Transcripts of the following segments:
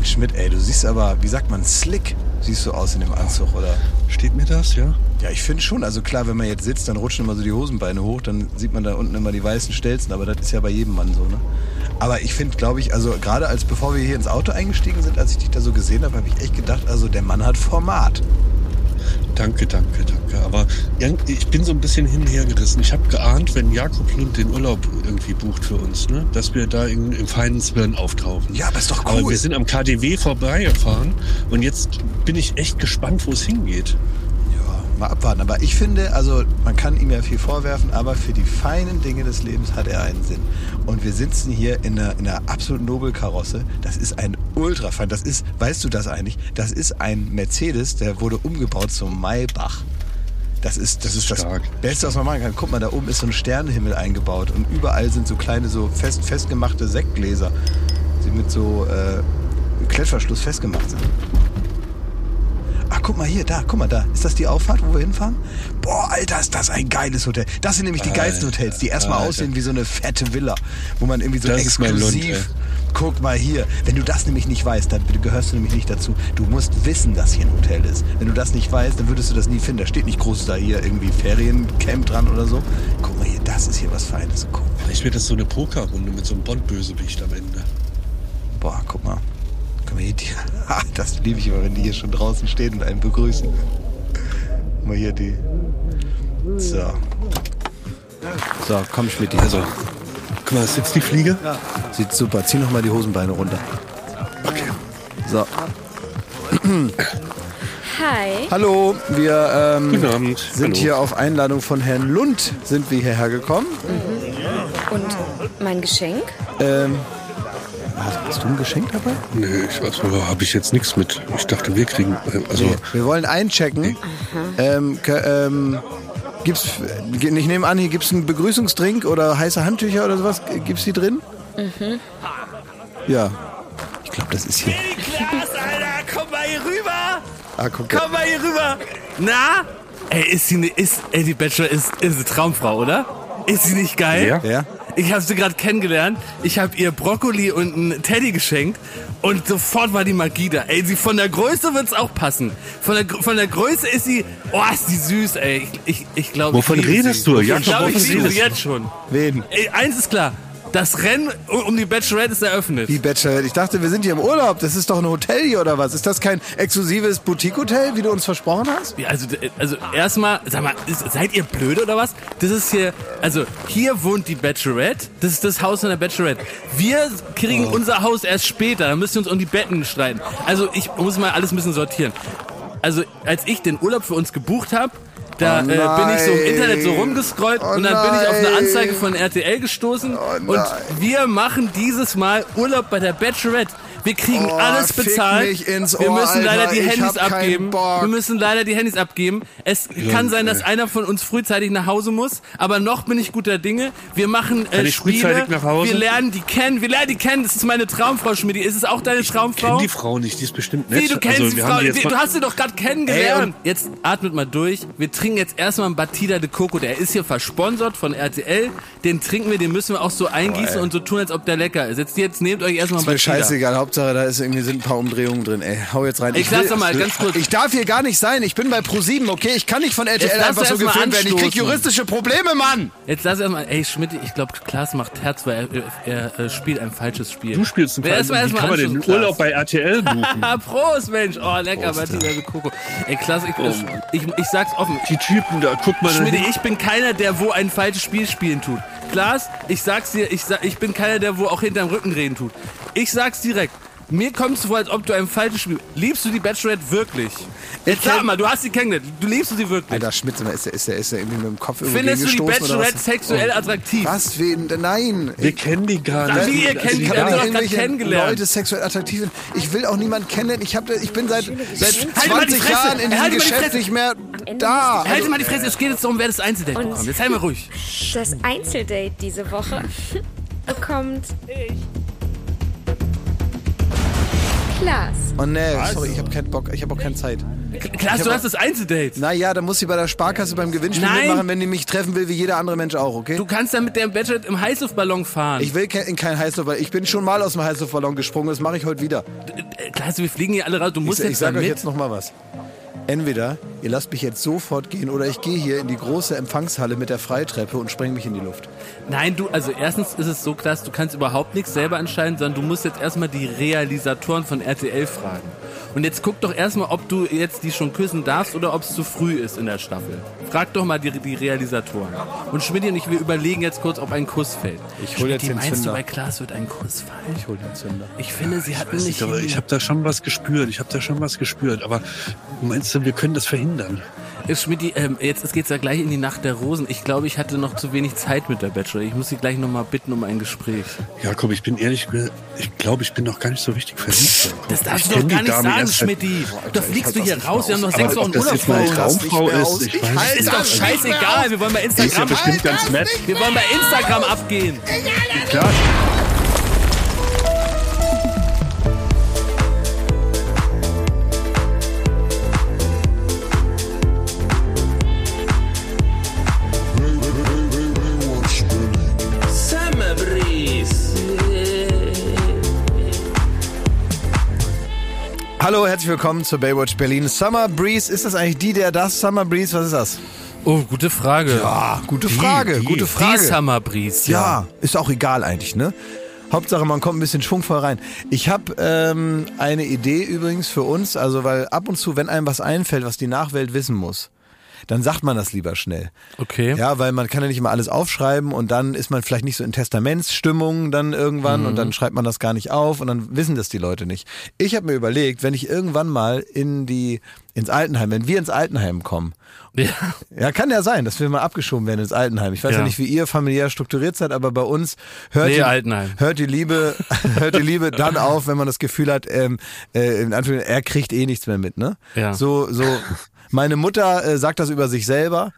Mann, Schmidt, ey, du siehst aber, wie sagt man, slick siehst du aus in dem Anzug, oder? Steht mir das, ja? Ja, ich finde schon. Also klar, wenn man jetzt sitzt, dann rutschen immer so die Hosenbeine hoch, dann sieht man da unten immer die weißen Stelzen, aber das ist ja bei jedem Mann so, ne? Aber ich finde, glaube ich, also gerade als bevor wir hier ins Auto eingestiegen sind, als ich dich da so gesehen habe, habe ich echt gedacht, also der Mann hat Format. Danke, danke, danke. Aber ich bin so ein bisschen hin und her gerissen. Ich habe geahnt, wenn Jakob Lund den Urlaub irgendwie bucht für uns, ne, dass wir da in, im feinen Zwirn auftauchen. Ja, aber ist doch cool. Aber wir sind am KDW vorbeigefahren und jetzt bin ich echt gespannt, wo es hingeht mal abwarten. Aber ich finde, also man kann ihm ja viel vorwerfen, aber für die feinen Dinge des Lebens hat er einen Sinn. Und wir sitzen hier in einer, in einer absolut Nobelkarosse. Das ist ein Ultrafein. Das ist, weißt du das eigentlich? Das ist ein Mercedes, der wurde umgebaut zum Maybach. Das ist, das ist das Beste, was man machen kann. Guck mal, da oben ist so ein Sternenhimmel eingebaut und überall sind so kleine, so fest, festgemachte Sektgläser, die mit so äh, Klettverschluss festgemacht sind. Ach, guck mal hier, da, guck mal da. Ist das die Auffahrt, wo wir hinfahren? Boah, Alter, ist das ein geiles Hotel. Das sind nämlich die geilsten Hotels, die erstmal Alter. aussehen wie so eine fette Villa, wo man irgendwie so das exklusiv. Lund, guck mal hier. Wenn du das nämlich nicht weißt, dann gehörst du nämlich nicht dazu. Du musst wissen, dass hier ein Hotel ist. Wenn du das nicht weißt, dann würdest du das nie finden. Da steht nicht groß da hier irgendwie Feriencamp dran oder so. Guck mal hier, das ist hier was Feines. Guck. Vielleicht wird das so eine Pokerrunde mit so einem Bond-Bösewicht am Ende. Boah, guck mal. Hier, die, das liebe ich immer, wenn die hier schon draußen stehen und einen begrüßen. Guck mal hier die. So. So, komm Schmidt. Also, guck mal, ist jetzt die Fliege? Ja. Sieht super. Zieh noch mal die Hosenbeine runter. Okay. So. Hi. Hallo, wir ähm, Guten Abend. sind Hallo. hier auf Einladung von Herrn Lund sind wir hierher gekommen. Mhm. Und mein Geschenk? Ähm, Hast du ein Geschenk dabei? Nee, ich weiß, aber habe ich jetzt nichts mit. Ich dachte, wir kriegen. Äh, also nee, wir wollen einchecken. Ähm, ähm, gibt's, ich nehme an, hier gibt es einen Begrüßungsdrink oder heiße Handtücher oder sowas. Gibt es die drin? Mhm. Ja. Ich glaube, das ist hier. Hey, Klaas, Alter, komm mal hier rüber! Ah, guck komm mal hier rüber! Na? Ey, ist sie, ne, ist, ey, die Bachelor ist, ist eine Traumfrau, oder? Ist sie nicht geil? Ja. ja. Ich habe sie gerade kennengelernt. Ich habe ihr Brokkoli und einen Teddy geschenkt und sofort war die Magie da. Ey, sie von der Größe wird's auch passen. Von der, von der Größe ist sie, oh, ist sie süß, ey. Ich, ich, ich glaube, Wovon redest sie. du? Ja, ich glaube, ich liebe sie jetzt schon. Wen? Ey, eins ist klar. Das Rennen um die Bachelorette ist eröffnet. Wie Bachelorette? Ich dachte, wir sind hier im Urlaub. Das ist doch ein Hotel hier oder was? Ist das kein exklusives Boutique-Hotel, wie du uns versprochen hast? Ja, also, also erstmal, sag mal, seid ihr blöd oder was? Das ist hier, also hier wohnt die Bachelorette. Das ist das Haus von der Bachelorette. Wir kriegen oh. unser Haus erst später. Da müssen wir uns um die Betten streiten. Also ich muss mal alles ein bisschen sortieren. Also als ich den Urlaub für uns gebucht habe, da oh äh, bin ich so im Internet so rumgescrollt oh und dann bin ich auf eine Anzeige von RTL gestoßen oh und wir machen dieses Mal Urlaub bei der Bachelorette. Wir kriegen oh, alles bezahlt. wir müssen leider die Handys abgeben. Wir müssen leider die Handys abgeben. Es ja, kann sein, dass einer von uns frühzeitig nach Hause muss, aber noch bin ich guter Dinge. Wir machen äh, Spiele. Wir lernen die kennen. Wir lernen die kennen. Das ist meine Traumfrau, Schmidt. Ist es auch deine ich Traumfrau? Ich kenne die Frau nicht. Die ist bestimmt nett. Wie, du kennst also, die Frau. Die du hast sie doch gerade kennengelernt. Ey, jetzt atmet mal durch. Wir trinken jetzt erstmal einen Batida de Coco. Der ist hier versponsert von RTL. Den trinken wir, den müssen wir auch so eingießen oh, und so tun, als ob der lecker ist. Jetzt, jetzt nehmt euch erstmal einen Batida. Ist mir scheißegal. Hauptsache, da ist irgendwie sind ein paar Umdrehungen drin. Ey, hau jetzt rein. Ich, ich lass doch mal ganz kurz. Ich darf hier gar nicht sein. Ich bin bei Pro7, okay? Ich kann nicht von RTL einfach so gefilmt werden. Ich krieg juristische Probleme, Mann. Jetzt lass erstmal. Ey, Schmidt, ich glaube, Klaas macht Herz, weil er, er, er, spielt ein falsches Spiel. Du spielst ein falsches Spiel. Wie kann man den Urlaub bei RTL buchen? Prost, Mensch. Oh, lecker, Martina Koko. Ey, Klaas, ich, oh, ich, ich, sag's offen. Die Typen da, guck mal. Schmidt, ich bin keiner, der wo ein falsches Spiel spielen tut. Klaas, ich sag's dir, ich, sag, ich bin keiner, der wo auch hinterm Rücken reden tut. Ich sag's direkt. Mir kommst du vor, als ob du ein falsches Spiel. Liebst du die Bachelorette wirklich? Jetzt sag mal, du hast sie kennengelernt. Du liebst du sie wirklich? Alter Schmidt, ist der, ist der, ist der irgendwie mit dem Kopf irgendwie Findest du die Bachelorette sexuell oh. attraktiv? Was? Wen? Nein. Wir kennen die gar nicht. Wie ihr kennt, die doch gerade kennengelernt. Leute sexuell attraktiv sind. Ich will auch niemanden kennenlernen. Ich, hab, ich bin seit, seit 20 Jahren in diesem Geschäft nicht mehr da. Halte mal die Fresse. Es geht jetzt darum, wer das Einzeldate bekommt. Jetzt sei mal ruhig. Das Einzeldate diese Woche bekommt... Ich. Klaas. Oh nee, sorry, ich habe keinen Bock, ich habe auch keine Zeit. Klaas, Ich du hast das Einzeldate. Naja, dann muss sie bei der Sparkasse beim Gewinnspiel Nein. mitmachen, wenn die mich treffen will, wie jeder andere Mensch auch, okay? Du kannst dann mit dem Bachelor im Heißluftballon fahren. ich will ke- in keinen Heißluftballon. Ich bin schon mal aus dem Heißluftballon gesprungen, das mache ich heute wieder. Klaas, wir fliegen hier alle raus. Du Ich, musst ich jetzt sage euch damit. jetzt noch mal was. Entweder ihr lasst mich jetzt sofort gehen oder ich gehe hier in die große Empfangshalle mit der Freitreppe und spreng mich in die Luft. Nein, du, also erstens ist es so krass, du kannst überhaupt nichts selber entscheiden, sondern du musst jetzt erstmal die Realisatoren von RTL fragen. Und jetzt guck doch erstmal, ob du jetzt die schon küssen darfst oder ob es zu früh ist in der Staffel. Frag doch mal die, die Realisatoren. Und Schmidt und ich, wir überlegen jetzt kurz, ob ein Kuss fällt. Ich hol jetzt den meinst du, Zünder. bei Klaas wird ein Kuss fallen? Ich hol den Zünder. Ich finde, sie hatten Weiß nicht... nicht, aber ich habe da schon was gespürt. Ich habe da schon was gespürt. Aber meinst du, wir können das verhindern? Schmidt, ähm, jetzt geht's ja gleich in die Nacht der Rosen. Ich glaube, ich hatte noch zu wenig Zeit mit der Bachelor. Ich muss sie gleich nochmal bitten um ein Gespräch. Jakob, ich bin ehrlich, ich glaube, ich bin noch gar nicht so richtig verliebt. Das darfst Ich du doch gar nicht Dame sagen, Schmidti. Da fliegst du hier raus. Wir haben noch sechs Aber Wochen ob das jetzt meine Urlaub. Traumfrau nicht mehr ist, ich Ich weiß nicht. Ist doch scheißegal. Wir wollen bei Die ist ja Instagram, bestimmt ganz nett. wir wollen bei Instagram abgehen. Klar. Hallo, herzlich willkommen zur Baywatch Berlin. Summer Breeze, ist das eigentlich die, der das? Summer Breeze, was ist das? Oh, gute Frage. Ah, gute Frage, die, gute Die Frage. Summer Breeze. Ja, ist auch egal eigentlich, ne? Hauptsache, man kommt ein bisschen schwungvoll rein. Ich habe ähm, eine Idee übrigens für uns, also weil ab und zu, wenn einem was einfällt, was die Nachwelt wissen muss, dann sagt man das lieber schnell. Okay. Ja, weil man kann ja nicht immer alles aufschreiben und dann ist man vielleicht nicht so in Testamentsstimmung dann irgendwann und dann schreibt man das gar nicht auf und dann wissen das die Leute nicht. Ich habe mir überlegt, wenn ich irgendwann mal in die ins Altenheim, wenn wir ins Altenheim kommen, Ja. ja, kann ja sein, dass wir mal abgeschoben werden ins Altenheim. Ich weiß ja, Ja. nicht, wie ihr familiär strukturiert seid, aber bei uns hört, Nee, die, hört die Liebe, hört die Liebe dann auf, wenn man das Gefühl hat, ähm, äh, in Anführungszeichen, er kriegt eh nichts mehr mit, ne? Ja. So, so. Meine Mutter äh, sagt das über sich selber.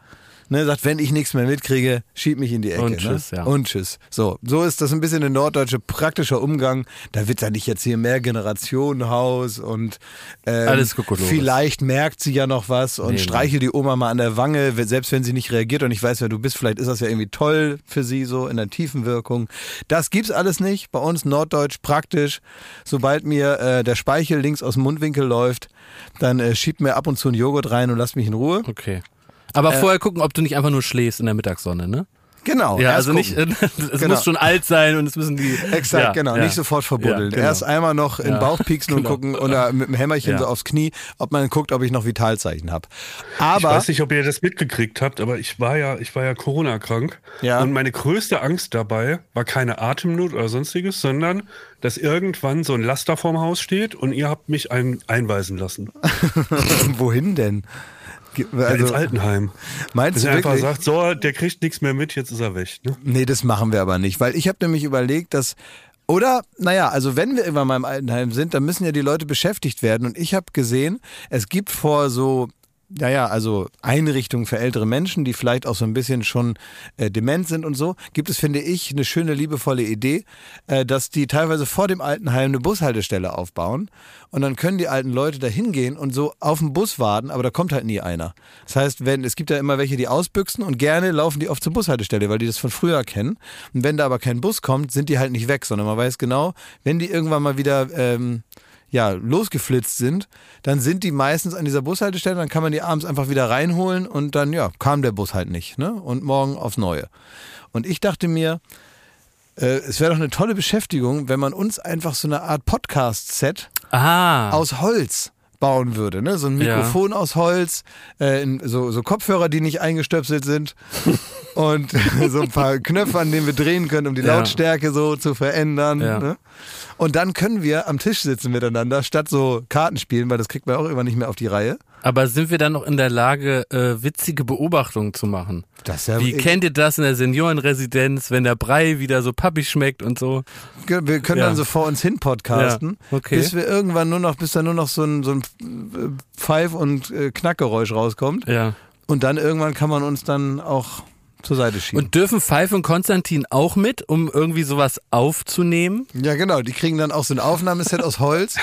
Ne, sagt, wenn ich nichts mehr mitkriege, schieb mich in die Ecke. Und tschüss, ne? ja. Und tschüss. So, so ist das ein bisschen ein norddeutsche praktischer Umgang. Da wird ja nicht jetzt hier mehr Generationenhaus und ähm, Alles vielleicht merkt sie ja noch was und Nee, streichelt die Oma mal an der Wange, selbst wenn sie nicht reagiert und ich weiß, wer du bist, vielleicht ist das ja irgendwie toll für sie so in der tiefen Wirkung. Das gibt's alles nicht. Bei uns norddeutsch praktisch. Sobald mir äh, der Speichel links aus dem Mundwinkel läuft, dann äh, schiebt mir ab und zu ein Joghurt rein und lasst mich in Ruhe. Okay. Aber vorher gucken, ob du nicht einfach nur schläfst in der Mittagssonne, ne? Genau. Ja, erst also nicht, gucken. es Genau. muss schon alt sein und es müssen die. Exakt, ja, genau. ja. Nicht sofort verbuddeln. Ja, genau. Erst einmal noch in den Ja, Bauch pieksen und genau. gucken oder mit dem Hämmerchen Ja. so aufs Knie, ob man guckt, ob ich noch Vitalzeichen habe. Ich Aber weiß nicht, ob ihr das mitgekriegt habt, aber ich war ja, ich war ja Corona-krank. Ja. Und meine größte Angst dabei war keine Atemnot oder sonstiges, sondern dass irgendwann so ein Laster vorm Haus steht und ihr habt mich ein, einweisen lassen. wohin denn? Ge- Ja, ins Also, Altenheim. meinst Dass du ihr einfach wirklich? sagt, so, der kriegt nichts mehr mit, jetzt ist er weg. Ne? Nee, das machen wir aber nicht, weil ich habe nämlich überlegt, dass oder, naja, also wenn wir irgendwann mal im Altenheim sind, dann müssen ja die Leute beschäftigt werden. Und ich habe gesehen, es gibt vor so, naja, also Einrichtungen für ältere Menschen, die vielleicht auch so ein bisschen schon äh, dement sind und so, gibt es, finde ich, eine schöne, liebevolle Idee, äh, dass die teilweise vor dem Altenheim eine Bushaltestelle aufbauen. Und dann können die alten Leute da hingehen und so auf den Bus warten, aber da kommt halt nie einer. Das heißt, wenn, es gibt ja immer welche, die ausbüchsen und gerne laufen die oft zur Bushaltestelle, weil die das von früher kennen. Und wenn da aber kein Bus kommt, sind die halt nicht weg, sondern man weiß genau, wenn die irgendwann mal wieder ähm, ja, losgeflitzt sind, dann sind die meistens an dieser Bushaltestelle, dann kann man die abends einfach wieder reinholen und dann, ja, kam der Bus halt nicht, ne? Und morgen aufs Neue. Und ich dachte mir, äh, es wäre doch eine tolle Beschäftigung, wenn man uns einfach so eine Art Podcast-Set aus Holz bauen würde. Ne? So ein Ja. Mikrofon aus Holz, äh, so, so Kopfhörer, die nicht eingestöpselt sind und so ein paar Knöpfe, an denen wir drehen können, um die Ja. Lautstärke so zu verändern. Ja. Ne? Und dann können wir am Tisch sitzen miteinander, statt so Karten spielen, weil das kriegt man auch immer nicht mehr auf die Reihe. Aber sind wir dann noch in der Lage, äh, witzige Beobachtungen zu machen? Das ist ja- Wie kennt ihr das in der Seniorenresidenz, wenn der Brei wieder so pappig schmeckt und so? Wir können Ja. dann so vor uns hin podcasten, Ja, okay. bis wir irgendwann nur noch, bis da nur noch so ein, so ein Pfeif- und äh, Knackgeräusch rauskommt. Ja. Und dann irgendwann kann man uns dann auch zur Seite schieben. Und dürfen Pfeife und Konstantin auch mit, um irgendwie sowas aufzunehmen? ja, genau. Die kriegen dann auch so ein Aufnahmeset aus Holz.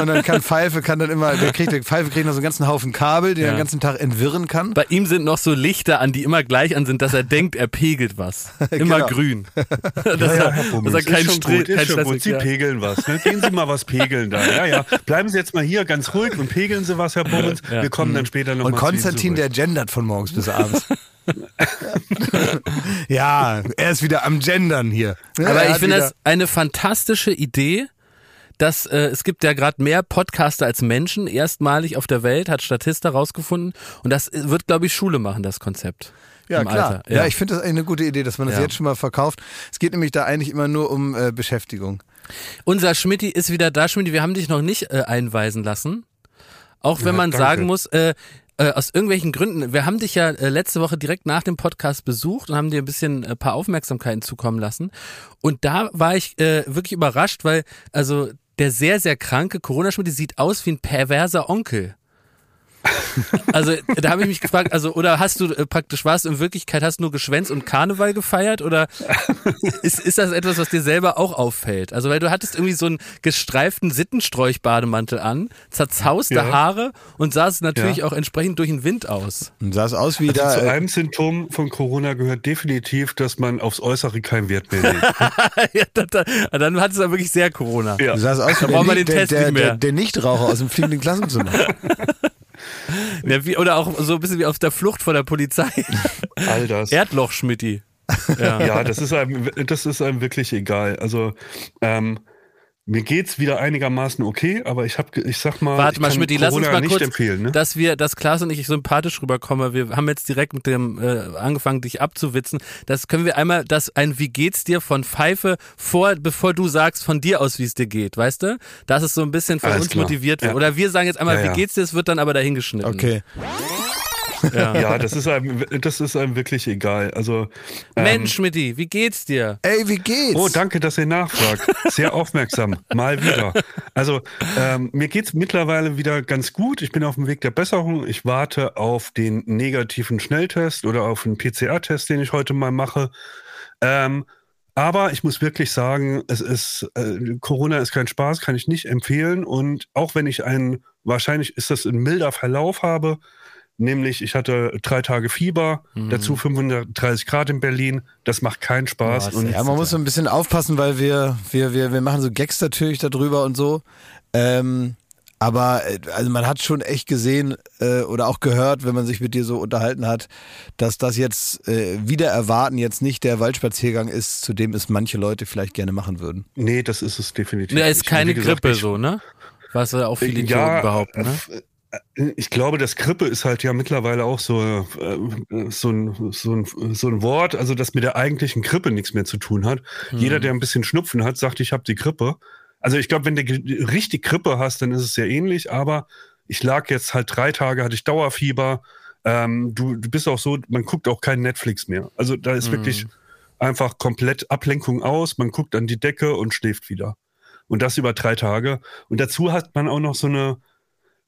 und dann kann Pfeife, kann dann immer, der kriegt, der Pfeife kriegt noch so einen ganzen Haufen Kabel, den er Ja. den ganzen Tag entwirren kann. Bei ihm sind noch so Lichter an, die immer gleich an sind, dass er denkt, er pegelt was. Immer Genau. grün. dass Ja, er, ja, Herr Bummels, dass er keinen ist schon Stress. Sie ja. pegeln was. Ne? Gehen Sie mal was pegeln da. Ja, ja. Bleiben Sie jetzt mal hier ganz ruhig und pegeln Sie was, Herr Bummels. Wir kommen dann später noch Und mal zu Ihnen Konstantin, der gendert von morgens bis abends. ja, er ist wieder am Gendern hier. Ja, Aber er ich finde das eine fantastische Idee, dass äh, es gibt ja gerade mehr Podcaster als Menschen, erstmalig auf der Welt, hat Statista rausgefunden. Und das wird, glaube ich, Schule machen, das Konzept. Ja, im klar. Alter. Ja. ich finde das eigentlich eine gute Idee, dass man das Ja. jetzt schon mal verkauft. Es geht nämlich da eigentlich immer nur um äh, Beschäftigung. Unser Schmidti ist wieder da. Schmidti, wir haben dich noch nicht äh, einweisen lassen. Auch wenn Ja, man danke. sagen muss, äh, äh, aus irgendwelchen Gründen, wir haben dich ja äh, letzte Woche direkt nach dem Podcast besucht und haben dir ein bisschen ein paar Aufmerksamkeiten zukommen lassen. Und da war ich äh, wirklich überrascht, weil also der sehr, sehr kranke Corona-Schmidti sieht aus wie ein perverser Onkel. Also da habe ich mich gefragt, also oder hast du äh, praktisch warst du in Wirklichkeit hast du nur geschwänzt und Karneval gefeiert oder ist, ist das etwas, was dir selber auch auffällt? Also weil du hattest irgendwie so einen gestreiften Sittenstrolch-Bademantel an, zerzauste Ja. Haare und sahst natürlich Ja. auch entsprechend durch den Wind aus. Und sah es aus wie da. Also zu äh, einem Symptom von Corona gehört definitiv, dass man aufs Äußere keinen Wert mehr legt. ja, da, da, dann hattest du da wirklich sehr Corona. Ja. Du sahst aus wie Da der, brauchen wir Nicht- den der, der, der Nichtraucher aus dem fliegenden Klassenzimmer. Ja, wie, oder auch so ein bisschen wie auf der Flucht vor der Polizei. All das. Erdloch-Schmitti. Ja. Ja, das ist einem, das ist einem wirklich egal. Also ähm, mir geht's wieder einigermaßen okay, aber ich habe, ich sag mal, Warte ich mal, Schmidt, lass uns Corona mal nicht kurz, empfehlen. Ne? dass wir, dass Klaas und ich sympathisch rüberkommen. Wir haben jetzt direkt mit dem äh, angefangen, dich abzuwitzen. Das können wir einmal, das ein Wie geht's dir von Pfeife vor, bevor du sagst von dir aus, wie es dir geht, weißt du? Das ist so ein bisschen von Alles uns klar. motiviert wird. Ja. Oder wir sagen jetzt einmal, Ja, ja. wie geht's dir? Es wird dann aber dahingeschnitten. Okay. Ja. Ja, das ist einem, das ist einem wirklich egal. Also ähm, Mensch, Schmidti, wie geht's dir? Ey, wie geht's? Oh, danke, dass ihr nachfragt. Sehr aufmerksam. Mal wieder. Also, ähm, mir geht's mittlerweile wieder ganz gut. Ich bin auf dem Weg der Besserung. Ich warte auf den negativen Schnelltest oder auf einen PCR-Test, den ich heute mal mache. Ähm, aber ich muss wirklich sagen, es ist, äh, Corona ist kein Spaß, kann ich nicht empfehlen. Und auch wenn ich einen, wahrscheinlich ist das ein milder Verlauf habe, nämlich ich hatte drei Tage Fieber, dazu 35 Grad in Berlin, das macht keinen Spaß. Und Ja, man muss so ein bisschen aufpassen, weil wir, wir, wir, wir machen so Gags natürlich darüber und so. Ähm, aber äh, also man hat schon echt gesehen äh, oder auch gehört, wenn man sich mit dir so unterhalten hat, dass das jetzt äh, wieder erwarten jetzt nicht der Waldspaziergang ist, zu dem es manche Leute vielleicht gerne machen würden. Nee, das ist es definitiv. Ne, ist nicht. keine gesagt, Grippe ich- so, ne? Was ja auch viele Idioten Ja, behaupten, ne? Äh, Ich glaube, das Grippe ist halt ja mittlerweile auch so, äh, so, ein, so, ein, so ein Wort, also das mit der eigentlichen Grippe nichts mehr zu tun hat. Hm. Jeder, der ein bisschen Schnupfen hat, sagt, ich habe die Grippe. Also ich glaube, wenn du richtig Grippe hast, dann ist es sehr ähnlich, aber ich lag jetzt halt drei Tage, hatte ich Dauerfieber. Ähm, du, du bist auch so, man guckt auch kein Netflix mehr. Also da ist wirklich einfach komplett Ablenkung aus, man guckt an die Decke und schläft wieder. Und das über drei Tage. Und dazu hat man auch noch so eine,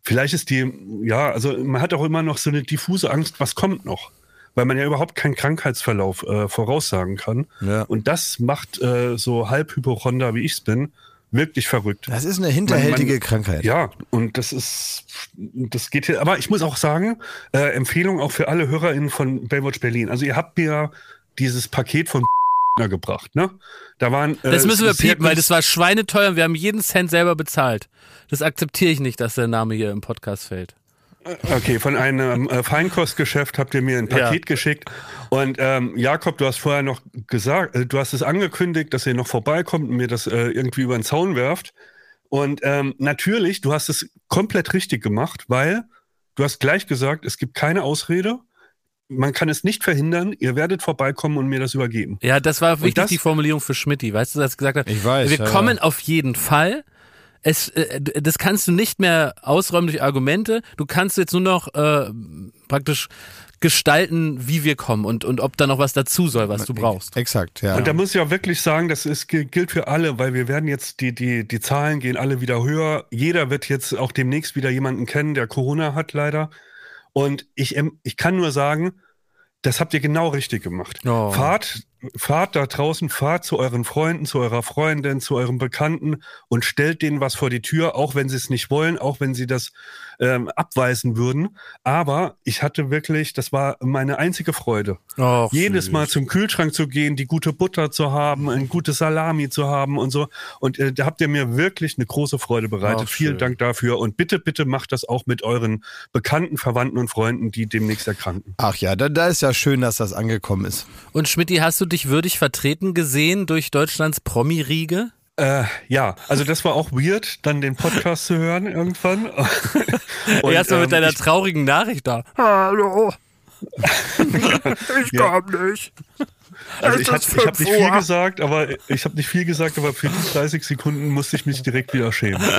vielleicht ist die, ja, also man hat auch immer noch so eine diffuse Angst, was kommt noch. Weil man ja überhaupt keinen Krankheitsverlauf äh, voraussagen kann. Ja. Und das macht äh, so halb Hypochonder, wie ich es bin, wirklich verrückt. Das ist eine hinterhältige Man- man- Krankheit. Ja, und das ist, das geht hier, aber ich muss auch sagen, äh, Empfehlung auch für alle HörerInnen von Baywatch Berlin. Also ihr habt mir dieses Paket von gebracht, ne? Da waren. Äh, Das müssen wir piepen, weil das war schweineteuer und wir haben jeden Cent selber bezahlt. Das akzeptiere ich nicht, dass der Name hier im Podcast fällt. Okay, von einem äh, Feinkostgeschäft habt ihr mir ein Paket geschickt. Und ähm, Jakob, du hast vorher noch gesagt, äh, du hast es angekündigt, dass ihr noch vorbeikommt und mir das äh, irgendwie über den Zaun werft. Und ähm, natürlich, du hast es komplett richtig gemacht, weil du hast gleich gesagt, es gibt keine Ausrede. Man kann es nicht verhindern. Ihr werdet vorbeikommen und mir das übergeben. Ja, das war wichtig, das- die Formulierung für Schmidti. Weißt du, dass er gesagt hat, Ich weiß, wir ja, kommen ja. auf jeden Fall. Es, äh, das kannst du nicht mehr ausräumen durch Argumente. Du kannst jetzt nur noch äh, praktisch gestalten, wie wir kommen und, und ob da noch was dazu soll, was du brauchst. Exakt, ja. Und da muss ich auch wirklich sagen, das ist, gilt für alle, weil wir werden jetzt, die, die, die Zahlen gehen alle wieder höher. Jeder wird jetzt auch demnächst wieder jemanden kennen, der Corona hat, leider. Und ich, ich kann nur sagen, das habt ihr genau richtig gemacht. Oh. Fahrt, fahrt da draußen, fahrt zu euren Freunden, zu eurer Freundin, zu euren Bekannten und stellt denen was vor die Tür, auch wenn sie es nicht wollen, auch wenn sie das ähm, abweisen würden. Aber ich hatte wirklich, das war meine einzige Freude. Och, Jedes süß. Mal zum Kühlschrank zu gehen, die gute Butter zu haben, ein gutes Salami zu haben und so. Und äh, da habt ihr mir wirklich eine große Freude bereitet. Ach, Vielen schön. Dank dafür. Und bitte, bitte macht das auch mit euren Bekannten, Verwandten und Freunden, die demnächst erkranken. Ach ja, da, da ist ja schön, dass das angekommen ist. Und Schmidti, hast du dich würdig vertreten gesehen durch Deutschlands Promi-Riege? Äh, ja, also das war auch weird, dann den Podcast zu hören irgendwann. Erstmal mit ähm, deiner traurigen Nachricht da. Hallo. ich Ja. nicht. Also Es ich, habe nicht fünf viel gesagt, aber ich habe nicht viel gesagt, aber für die 30 Sekunden musste ich mich direkt wieder schämen.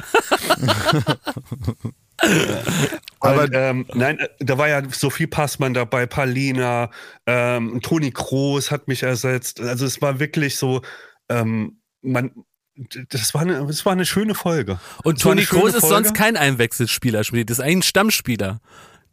aber ähm, nein, äh, da war ja Sophie Passmann dabei, Paulina, ähm, Toni Kroos hat mich ersetzt. Also es war wirklich so, ähm, man, das war eine, das war eine schöne Folge. Und Toni Kroos ist Folge. sonst kein Einwechselspieler, Schmidti. Das ist eigentlich ein Stammspieler.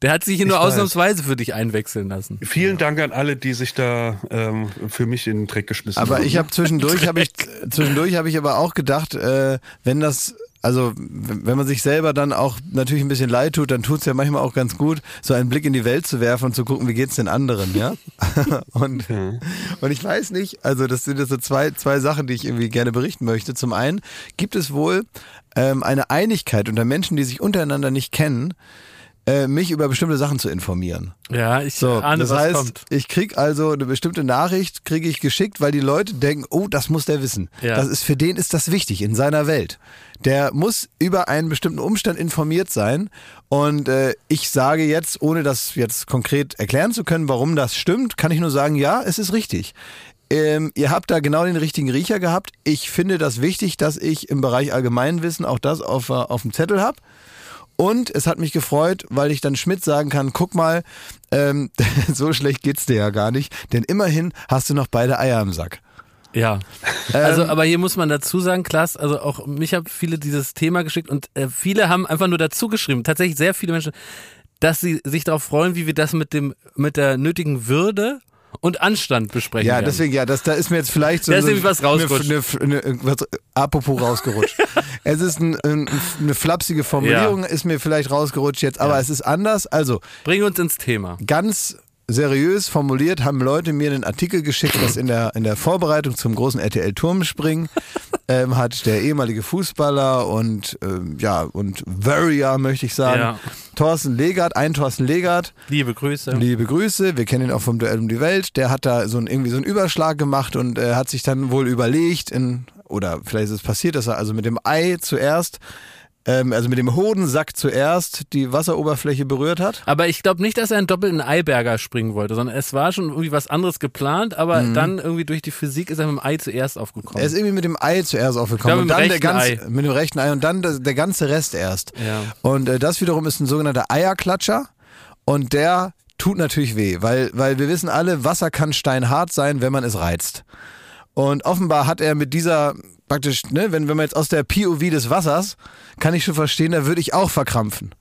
Der hat sich hier nur weiß. ausnahmsweise für dich einwechseln lassen. Vielen Dank an alle, die sich da ähm, für mich in den Dreck geschmissen Aber haben. ich habe zwischendurch habe ich zwischendurch habe ich aber auch gedacht, äh, wenn das also wenn man sich selber dann auch natürlich ein bisschen leid tut, dann tut's ja manchmal auch ganz gut, so einen Blick in die Welt zu werfen und zu gucken, wie geht's den anderen, ja? und und ich weiß nicht, also das sind jetzt so zwei zwei Sachen, die ich irgendwie gerne berichten möchte. Zum einen gibt es wohl ähm, eine Einigkeit unter Menschen, die sich untereinander nicht kennen, äh, mich über bestimmte Sachen zu informieren. Ja, ich So, ahne, das was heißt, kommt. ich krieg also eine bestimmte Nachricht, kriege ich geschickt, weil die Leute denken, oh, das muss der wissen. Ja. Das ist für den ist das wichtig in seiner Welt. Der muss über einen bestimmten Umstand informiert sein. Und äh, ich sage jetzt, ohne das jetzt konkret erklären zu können, warum das stimmt, kann ich nur sagen, ja, es ist richtig. Ähm, ihr habt da genau den richtigen Riecher gehabt. Ich finde das wichtig, dass ich im Bereich Allgemeinwissen auch das auf, äh, auf dem Zettel habe. Und es hat mich gefreut, weil ich dann Schmidt sagen kann, guck mal, ähm, so schlecht geht's dir ja gar nicht, denn immerhin hast du noch beide Eier im Sack. Ja. Ähm, Also, aber hier muss man dazu sagen, Klaas, also auch mich haben viele dieses Thema geschickt und äh, viele haben einfach nur dazu geschrieben, tatsächlich sehr viele Menschen, dass sie sich darauf freuen, wie wir das mit dem, mit der nötigen Würde und Anstand besprechen. Ja, werden. deswegen, ja, das, da ist mir jetzt vielleicht so. Da ist so nämlich was rausgerutscht. Eine, eine, eine, was, apropos rausgerutscht. es ist ein, ein, eine flapsige Formulierung, ist mir vielleicht rausgerutscht jetzt, aber es ist anders. Also, Bring uns ins Thema. ganz seriös formuliert haben Leute mir einen Artikel geschickt, dass in der, in der Vorbereitung zum großen RTL-Turmspringen ähm, hat der ehemalige Fußballer und ähm, ja, und Warrior, möchte ich sagen, Ja. Thorsten Legert, ein Thorsten Legert, Liebe Grüße. Liebe Grüße, wir kennen ihn auch vom Duell um die Welt. Der hat da so ein, irgendwie so einen Überschlag gemacht und äh, hat sich dann wohl überlegt, in, oder vielleicht ist es passiert, dass er also mit dem Ei zuerst, ähm, also mit dem Hodensack zuerst die Wasseroberfläche berührt hat. Aber ich glaube nicht, dass er einen doppelten Eiberger springen wollte, sondern es war schon irgendwie was anderes geplant, aber dann irgendwie durch die Physik ist er mit dem Ei zuerst aufgekommen. Mhm. Er ist irgendwie mit dem Ei zuerst aufgekommen Ich glaube, und mit dann dem der rechten ganze mit dem rechten Ei und dann der, der ganze Rest erst. Ja. Und äh, das wiederum ist ein sogenannter Eierklatscher und der tut natürlich weh, weil weil wir wissen alle, Wasser kann steinhart sein, wenn man es reizt. Und offenbar hat er mit dieser praktisch, ne, wenn wenn man jetzt aus der POV des Wassers, kann ich schon verstehen, da würde ich auch verkrampfen.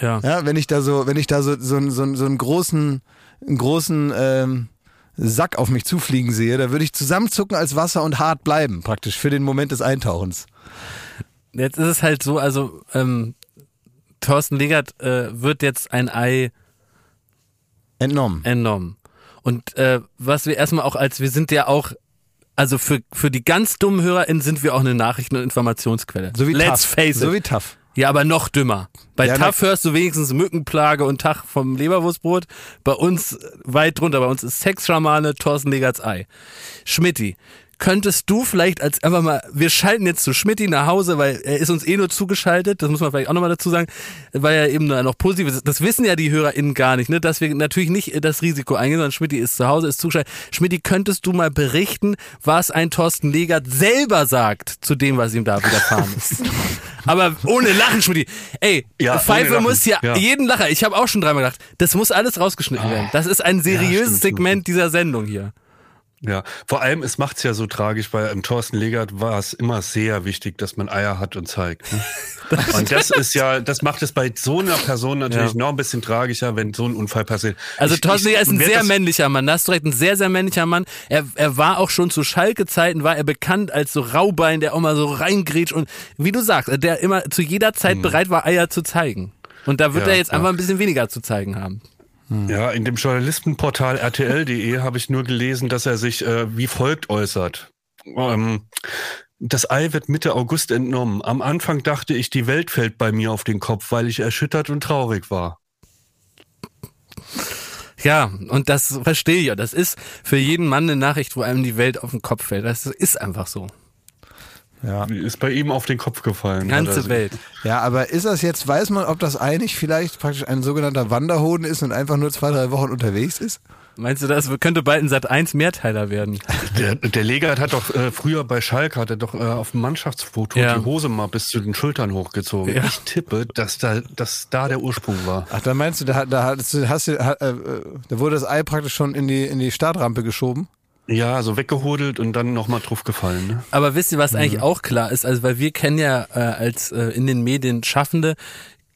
ja. Ja, wenn ich da so, wenn ich da so so, so, so einen großen einen großen ähm, Sack auf mich zufliegen sehe, da würde ich zusammenzucken als Wasser und hart bleiben, praktisch für den Moment des Eintauchens. Jetzt ist es halt so, also ähm, Thorsten Legert äh, wird jetzt ein Ei Entnommen. entnommen. Und äh, was wir erstmal auch als, wir sind ja auch, also für, für die ganz dummen HörerInnen sind wir auch eine Nachrichten- und Informationsquelle. So wie Let's tough. face it. So wie tough. ja, aber noch dümmer. Bei Ja, TAF hörst du wenigstens Mückenplage und Tag vom Leberwurstbrot. Bei uns weit drunter, bei uns ist Sexschamane Thorsten Legerts Ei. Schmidti, könntest du vielleicht als einfach mal, wir schalten jetzt zu Schmidti nach Hause, weil er ist uns eh nur zugeschaltet, das muss man vielleicht auch nochmal dazu sagen, weil er eben noch positiv ist. Das wissen ja die HörerInnen gar nicht, ne, dass wir natürlich nicht das Risiko eingehen, sondern Schmidti ist zu Hause, ist zugeschaltet. Schmidti, könntest du mal berichten, was ein Thorsten Legert selber sagt zu dem, was ihm da widerfahren ist? Aber ohne Lachen, Schmidti. Ey, Ja, Pfeife muss ja, Ja. jeden Lacher. Ich habe auch schon dreimal gedacht, das muss alles rausgeschnitten werden. Das ist ein seriöses stimmt, Segment dieser Sendung hier. Ja, vor allem, es macht's ja so tragisch, weil im Thorsten Legert war es immer sehr wichtig, dass man Eier hat und zeigt. Ne? und das ist ja, das macht es bei so einer Person natürlich Ja. noch ein bisschen tragischer, wenn so ein Unfall passiert. Also Ich- Thorsten Legert ist ein sehr das- männlicher Mann. Da hast du recht, ein sehr, sehr männlicher Mann. Er, er war auch schon zu Schalke-Zeiten, war er bekannt als so Raubein, der auch mal so reingrätscht und wie du sagst, der immer zu jeder Zeit bereit war, Eier zu zeigen. Und da wird Ja, er jetzt ja. einfach ein bisschen weniger zu zeigen haben. Ja, in dem Journalistenportal RTL.de habe ich nur gelesen, dass er sich äh, wie folgt äußert. Ähm, das Ei wird Mitte August entnommen. Am Anfang dachte ich, die Welt fällt bei mir auf den Kopf, weil ich erschüttert und traurig war. Ja, und das verstehe ich ja. Das ist für jeden Mann eine Nachricht, wo einem die Welt auf den Kopf fällt. Das ist einfach so. Ja. Ist bei ihm auf den Kopf gefallen. Die ganze Welt. ja, aber ist das jetzt, weiß man, ob das eigentlich vielleicht praktisch ein sogenannter Wanderhoden ist und einfach nur zwei, drei Wochen unterwegs ist? Meinst du, das könnte bald ein Sat 1 Mehrteiler werden? Der, der Legert hat doch äh, früher bei Schalke hat er doch äh, auf dem Mannschaftsfoto Ja. die Hose mal bis zu den Schultern hochgezogen. Ja. Ich tippe, dass da, dass da der Ursprung war. Ach, da meinst du, da, hat- da, hast du, hast du, äh, äh, da wurde das Ei praktisch schon in die, in die Startrampe geschoben? Ja, so weggehodelt und dann nochmal drauf gefallen. Ne? Aber wisst ihr, was eigentlich Mhm. auch klar ist? Also, weil wir kennen ja äh, als äh, in den Medien Schaffende,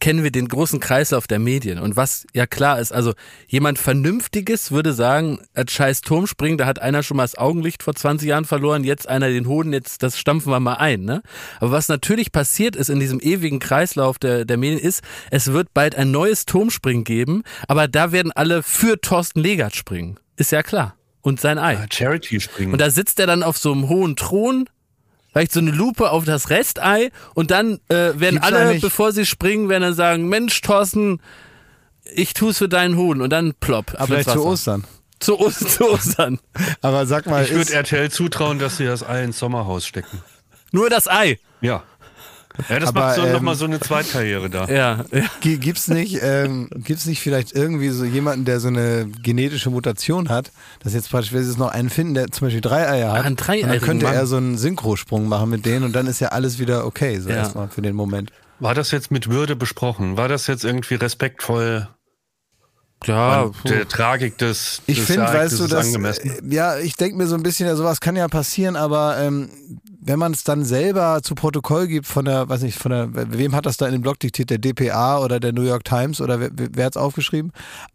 kennen wir den großen Kreislauf der Medien. Und was ja klar ist, also jemand Vernünftiges würde sagen, als scheiß Turmspringen, da hat einer schon mal das Augenlicht vor 20 Jahren verloren, jetzt einer den Hoden, jetzt das stampfen wir mal ein. Ne? Aber was natürlich passiert ist in diesem ewigen Kreislauf der, der Medien ist, es wird bald ein neues Turmspringen geben, aber da werden alle für Thorsten Legert springen. Ist ja klar. Und sein Ei. Ja, Charity springen. Und da sitzt er dann auf so einem hohen Thron, vielleicht so eine Lupe auf das Restei und dann äh, werden Gibt's alle, bevor sie springen, werden dann sagen, Mensch, Thorsten, ich tu's für deinen Hoden und dann plopp. ab Vielleicht zu. Ostern. Zu, Ost zu Ostern. Aber sag mal, ich würde RTL zutrauen, dass sie das Ei ins Sommerhaus stecken. Nur das Ei. Ja. Ja, das Aber, macht so ähm, nochmal so eine Zweitkarriere da. Ja, ja. Gi- Gibt's nicht, ähm, gibt's nicht vielleicht irgendwie so jemanden, der so eine genetische Mutation hat, dass jetzt praktisch, wenn sie jetzt noch einen finden, der zum Beispiel drei Eier hat, Ach, und dann könnte Mann. er so einen Synchrosprung machen mit denen und dann ist ja alles wieder okay, so Ja. erstmal für den Moment. War das jetzt mit Würde besprochen? War das jetzt irgendwie respektvoll ja und der Tragik des, Ich des finde, weißt du, dass, angemessen? äh, ja, ich denke mir so ein bisschen, ja, sowas kann ja passieren, aber ähm, wenn man es dann selber zu Protokoll gibt von der, weiß nicht, von der, wem hat das da in dem Blog diktiert, der DPA oder der New York Times oder wer, wer hat's aufgeschrieben?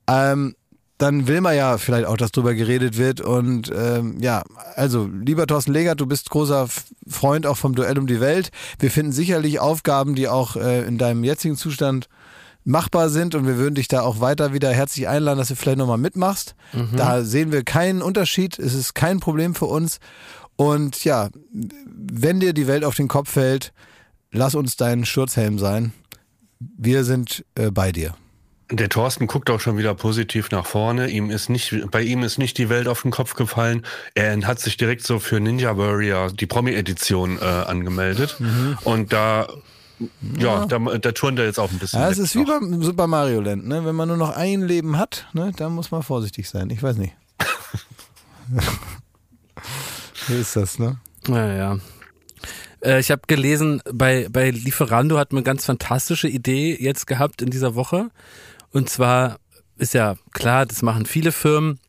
Ähm, dann will man ja vielleicht auch, dass drüber geredet wird und ähm, ja, also lieber Thorsten Legert, du bist großer Freund auch vom Duell um die Welt. Wir finden sicherlich Aufgaben, die auch äh, in deinem jetzigen Zustand machbar sind und wir würden dich da auch weiter wieder herzlich einladen, dass du vielleicht nochmal mitmachst. Da sehen wir keinen Unterschied, es ist kein Problem für uns. Und ja, wenn dir die Welt auf den Kopf fällt, lass uns dein Schutzhelm sein. Wir sind äh, bei dir. Der Thorsten guckt auch schon wieder positiv nach vorne. Ihm ist nicht, bei ihm ist nicht die Welt auf den Kopf gefallen. Er hat sich direkt so für Ninja Warrior, die Promi-Edition, äh, angemeldet. Mhm. Und da, ja, da, da turnt er jetzt auch ein bisschen. Ja, es ist wie noch. beim Super Mario Land, ne? Wenn man nur noch ein Leben hat, ne, dann muss man vorsichtig sein. Ich weiß nicht. Wie ist das, ne? Ja, ja. Äh, ich habe gelesen, bei, bei Lieferando hat man eine ganz fantastische Idee jetzt gehabt in dieser Woche. Und zwar ist ja klar, das machen viele Firmen.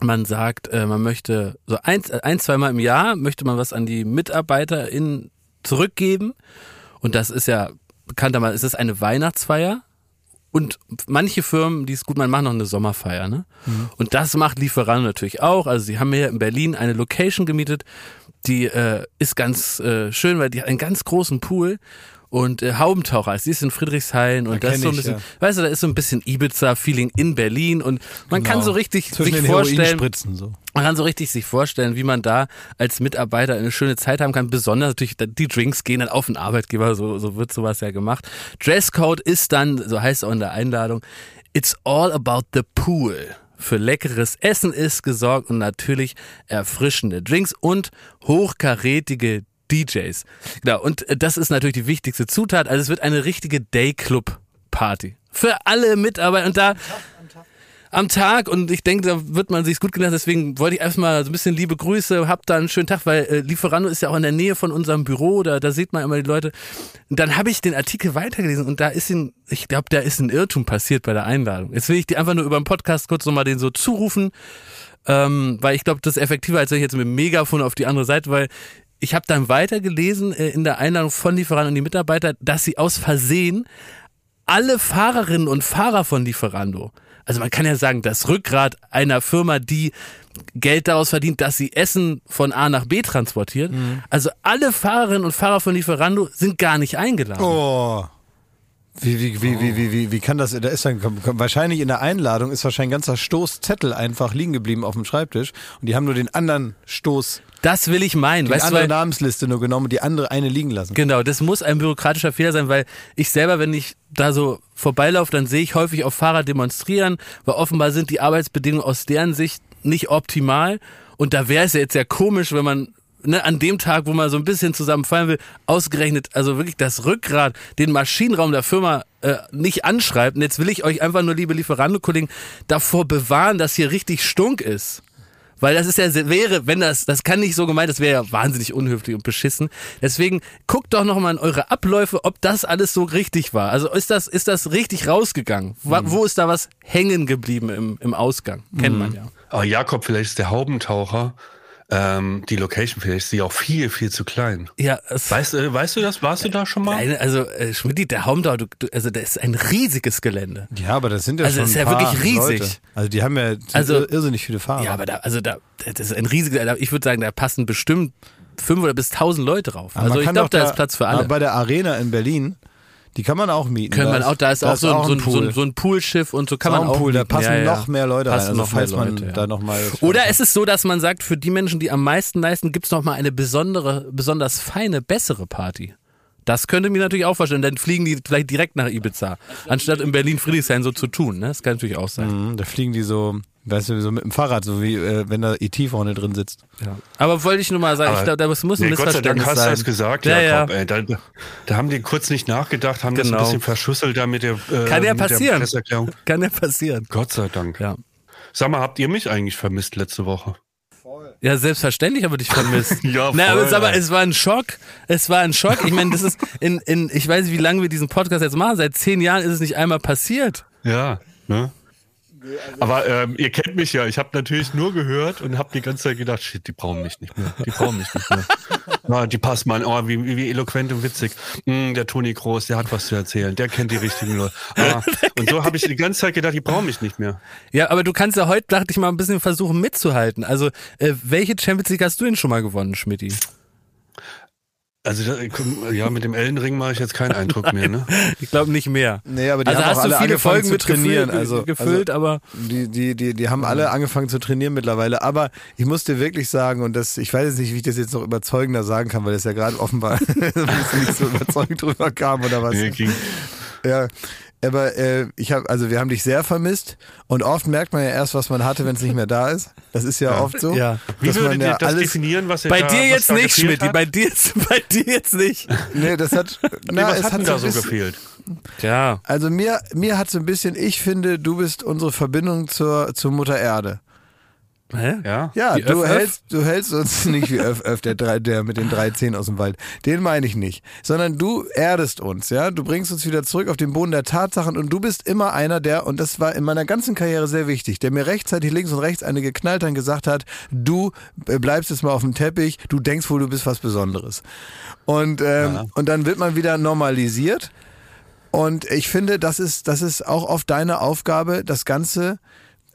Man sagt, äh, man möchte so ein, ein zweimal im Jahr möchte man was an die MitarbeiterInnen zurückgeben. Und das ist ja bekanntermaßen, ist es eine Weihnachtsfeier. Und manche Firmen, die es gut machen, machen noch eine Sommerfeier. Ne? Und das macht Lieferando natürlich auch. Also sie haben hier in Berlin eine Location gemietet, die äh, ist ganz äh, schön, weil die hat einen ganz großen Pool und äh, Haubentaucher. Sie ist in Friedrichshain und Da das ist so ein kenn ich, bisschen, ja. weißt du, da ist so ein bisschen Ibiza-Feeling in Berlin und man kann Genau. so richtig Zwischen sich vorstellen, so. man kann so richtig sich vorstellen, wie man da als Mitarbeiter eine schöne Zeit haben kann. Besonders natürlich die Drinks gehen dann auf den Arbeitgeber, so, so wird sowas ja gemacht. Dresscode ist dann, so heißt es auch in der Einladung, it's all about the pool. Für leckeres Essen ist gesorgt und natürlich erfrischende Drinks und hochkarätige DJs. Genau, und äh, das ist natürlich die wichtigste Zutat. Also es wird eine richtige Dayclub-Party. Für alle Mitarbeiter. Und da am Tag und ich denke, da wird man sich's gut gelernt. Deswegen wollte ich erstmal so ein bisschen liebe Grüße, habt da einen schönen Tag, weil äh, Lieferando ist ja auch in der Nähe von unserem Büro, da, da sieht man immer die Leute. Und dann habe ich den Artikel weitergelesen und da ist ein, ich glaube, da ist ein Irrtum passiert bei der Einladung. Jetzt will ich dir einfach nur über den Podcast kurz nochmal den so zurufen. ähm, weil ich glaube, das ist effektiver, als wenn ich jetzt mit dem Megafon auf die andere Seite, weil ich habe dann weitergelesen äh, in der Einladung von Lieferanten und die Mitarbeiter, dass sie aus Versehen alle Fahrerinnen und Fahrer von Lieferando, also man kann ja sagen, das Rückgrat einer Firma, die Geld daraus verdient, dass sie Essen von A nach B transportiert. Also alle Fahrerinnen und Fahrer von Lieferando sind gar nicht eingeladen. Oh. Wie, wie, wie, wie, wie, wie, wie kann das, da ist dann, wahrscheinlich in der Einladung ist wahrscheinlich ein ganzer Stoßzettel einfach liegen geblieben auf dem Schreibtisch und die haben nur den anderen Stoß, Das will ich meinen. die Weißt du, andere weil, Namensliste nur genommen und die andere eine liegen lassen. Genau, das muss ein bürokratischer Fehler sein, weil ich selber, wenn ich da so vorbeilaufe, dann sehe ich häufig auch Fahrer demonstrieren, weil offenbar sind die Arbeitsbedingungen aus deren Sicht nicht optimal. Und da wäre es ja jetzt sehr komisch, wenn man ne, an dem Tag, wo man so ein bisschen zusammenfallen will, ausgerechnet, also wirklich das Rückgrat, den Maschinenraum der Firma äh, nicht anschreibt. Und jetzt will ich euch einfach nur, liebe Lieferando-Kollegen, davor bewahren, dass hier richtig Stunk ist. Weil das ist ja, wäre, wenn das, das kann nicht so gemeint, das wäre ja wahnsinnig unhöflich und beschissen. Deswegen guckt doch nochmal in eure Abläufe, ob das alles so richtig war. Also ist das, ist das richtig rausgegangen? Wa- Wo ist da was hängen geblieben im, im Ausgang? Kennt man ja. Aber Jakob, vielleicht ist der Haubentaucher, ähm, die Location vielleicht ist die auch viel, viel zu klein. Ja, Weißt, äh, weißt du das? Warst du da schon mal? Eine, also äh, Schmidt, der Haumdau, du, du, also das ist ein riesiges Gelände. Ja, aber das sind ja Also schon ist ein ja paar wirklich riesig. Leute. Also die haben ja Also- also, irrsinnig viele Fahrer. Ja, aber da, also da, das ist ein riesiges, ich würde sagen, da passen bestimmt fünf oder bis tausend Leute drauf. Aber Also ich glaube, da ist Platz für alle. Bei der Arena in Berlin, die kann man auch mieten. Können man auch, da ist auch so, ein- so, ein- so, ein- so ein Poolschiff und so kann man auch auch Pool, da mieten. passen Ja, ja. noch mehr Leute rein. Passen Also noch mehr falls man Leute, ja. da noch mal Oder ist es so, dass man sagt, für die Menschen, die am meisten leisten, gibt's noch mal eine besondere, besonders feine, bessere Party? Das könnte mir natürlich auch vorstellen. Dann fliegen die vielleicht direkt nach Ibiza, anstatt in Berlin-Friedrichshain so zu tun. Ne? Das kann natürlich auch sein. Mhm, da fliegen die so, weißt du, so mit dem Fahrrad, so wie äh, wenn da E.T. vorne drin sitzt. Ja. Aber wollte ich nur mal sagen, ich Aber- glaube, da muss ein Nee, Gott sei Dank Missverständnis hast du sein. das gesagt, ja, Jakob. ja. Ey, da, da haben die kurz nicht nachgedacht, haben das Genau. ein bisschen verschusselt da mit der, äh, Kann ja passieren. Kann ja passieren. Gott sei Dank. Ja. Sag mal, habt ihr mich eigentlich vermisst letzte Woche? Ja, selbstverständlich habe ich dich vermisst. Ja, Na, aber voll, mal, ey. es war ein Schock. Es war ein Schock. Ich meine, das ist in, in, ich weiß nicht, wie lange wir diesen Podcast jetzt machen. Seit zehn Jahren ist es nicht einmal passiert. Ja, ne? Aber ähm, ihr kennt mich ja. Ich habe natürlich nur gehört und habe die ganze Zeit gedacht, shit, die brauchen mich nicht mehr. Die brauchen mich nicht mehr. Ja, die passt mal. Oh, wie, wie, wie eloquent und witzig. Hm, der Toni Groß, der hat was zu erzählen. Der kennt die richtigen Leute. Ah, und so habe ich die ganze Zeit gedacht, die brauchen mich nicht mehr. Ja, aber du kannst ja heute, dachte ich mal, ein bisschen versuchen mitzuhalten. Also, äh, welche Champions League hast du denn schon mal gewonnen, Schmidti? Also ja, mit dem Ellenring mache ich jetzt keinen Eindruck mehr. Ne? Ich glaube nicht mehr. Nee, aber die also haben hast auch du alle viele angefangen Folgen zu mit trainieren. gefüllt, also, gefüllt also aber die, die, die, die haben alle angefangen zu trainieren mittlerweile. Aber ich muss dir wirklich sagen, und das, ich weiß jetzt nicht, wie ich das jetzt noch überzeugender sagen kann, weil das ja gerade offenbar nicht so überzeugend drüber kam oder was. Nee, ging. Ja, aber äh, ich habe, also wir haben dich sehr vermisst und oft merkt man ja erst, was man hatte, wenn es nicht mehr da ist. Das ist ja, oft so. Ja. Wie dass man würdet ihr ja das alles, definieren, was ihr bei da, dir was jetzt da nicht, hat? Bei dir, jetzt, bei dir jetzt nicht. Nee, das hat, Nee, na, was es hat da so bisschen, gefehlt? Ja. Also mir, mir hat so ein bisschen, ich finde, du bist unsere Verbindung zur, zur Mutter Erde. Hä? Ja? Ja, du Öff, Öff? hältst, du hältst uns nicht wie Öff, Öff, der, drei, der mit den drei Zehen aus dem Wald. Den meine ich nicht. Sondern du erdest uns, ja. Du bringst uns wieder zurück auf den Boden der Tatsachen und du bist immer einer, der, und das war in meiner ganzen Karriere sehr wichtig, der mir rechtzeitig links und rechts eine geknallt und gesagt hat, du äh, bleibst jetzt mal auf dem Teppich, du denkst wohl, du bist was Besonderes. Und, ähm, und dann wird man wieder normalisiert. Und ich finde, das ist, das ist auch oft deine Aufgabe, das Ganze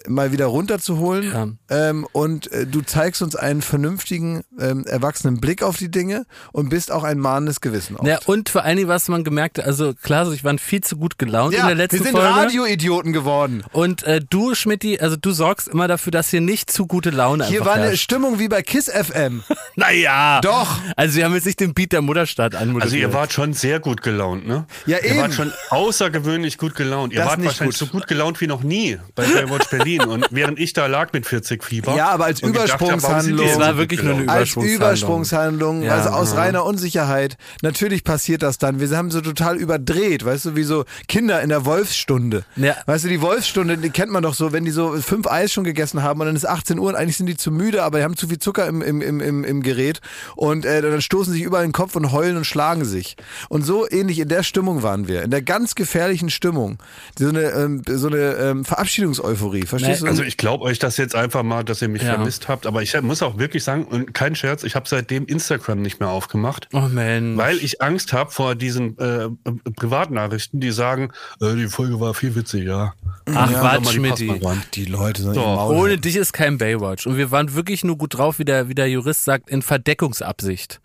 mal wieder runterzuholen. Ähm, und äh, du zeigst uns einen vernünftigen, ähm, erwachsenen Blick auf die Dinge und bist auch ein mahnendes Gewissen. Oft. Ja, und vor allen Dingen, was man gemerkt hat, also klar, so, ich war viel zu gut gelaunt in der letzten wir sind Folge. Radioidioten geworden. Und äh, du, Schmidti, also du sorgst immer dafür, dass hier nicht zu gute Laune Hier einfach war eine herrscht. Stimmung wie bei KISS FM. Naja. Doch. Also wir haben jetzt nicht den Beat der Mutterstadt anmoderiert. Also ihr wart schon sehr gut gelaunt, ne? Ja, ihr eben. wart schon außergewöhnlich gut gelaunt. Ihr Das wart nicht wahrscheinlich gut. so gut gelaunt wie noch nie bei Baywatch Berlin. Und während ich da lag mit 40 Fieber. Ja, aber als gedacht Übersprungshandlung- so war wirklich nur eine gelaunt? Als Übersprungshandlung. Übersprungshandlung, Ja. also aus reiner Unsicherheit. Natürlich passiert das dann. Wir haben so total überdreht, weißt du, wie so Kinder in der Wolfsstunde. Ja. Weißt du, die Wolfsstunde, die kennt man doch so, wenn die so fünf Eis schon gegessen haben und dann ist 18 Uhr und eigentlich sind die zu müde, aber die haben zu viel Zucker im, im, im, im, im Gerät und äh, dann stoßen sie sich überall in den Kopf und heulen und schlagen sich. Und so ähnlich in der Stimmung waren wir, in der ganz gefährlichen Stimmung. So eine, ähm, so eine ähm, Verabschiedungseuphorie, verstehst so. Also ich glaube euch das jetzt einfach mal, dass ihr mich Ja. vermisst habt. Aber ich muss auch wirklich sagen, und kein Scherz, ich habe seitdem Instagram nicht mehr aufgemacht. Oh Mensch. Weil ich Angst habe vor diesen äh, äh, Privatnachrichten, die sagen, äh, die Folge war viel witziger. Ach, Ja, Quatsch, die Schmidti. Passmann die Leute sind So, im Maul. Ohne dich ist kein Baywatch. Und wir waren wirklich nur gut drauf, wie der, wie der Jurist sagt, in Verdeckungsabsicht.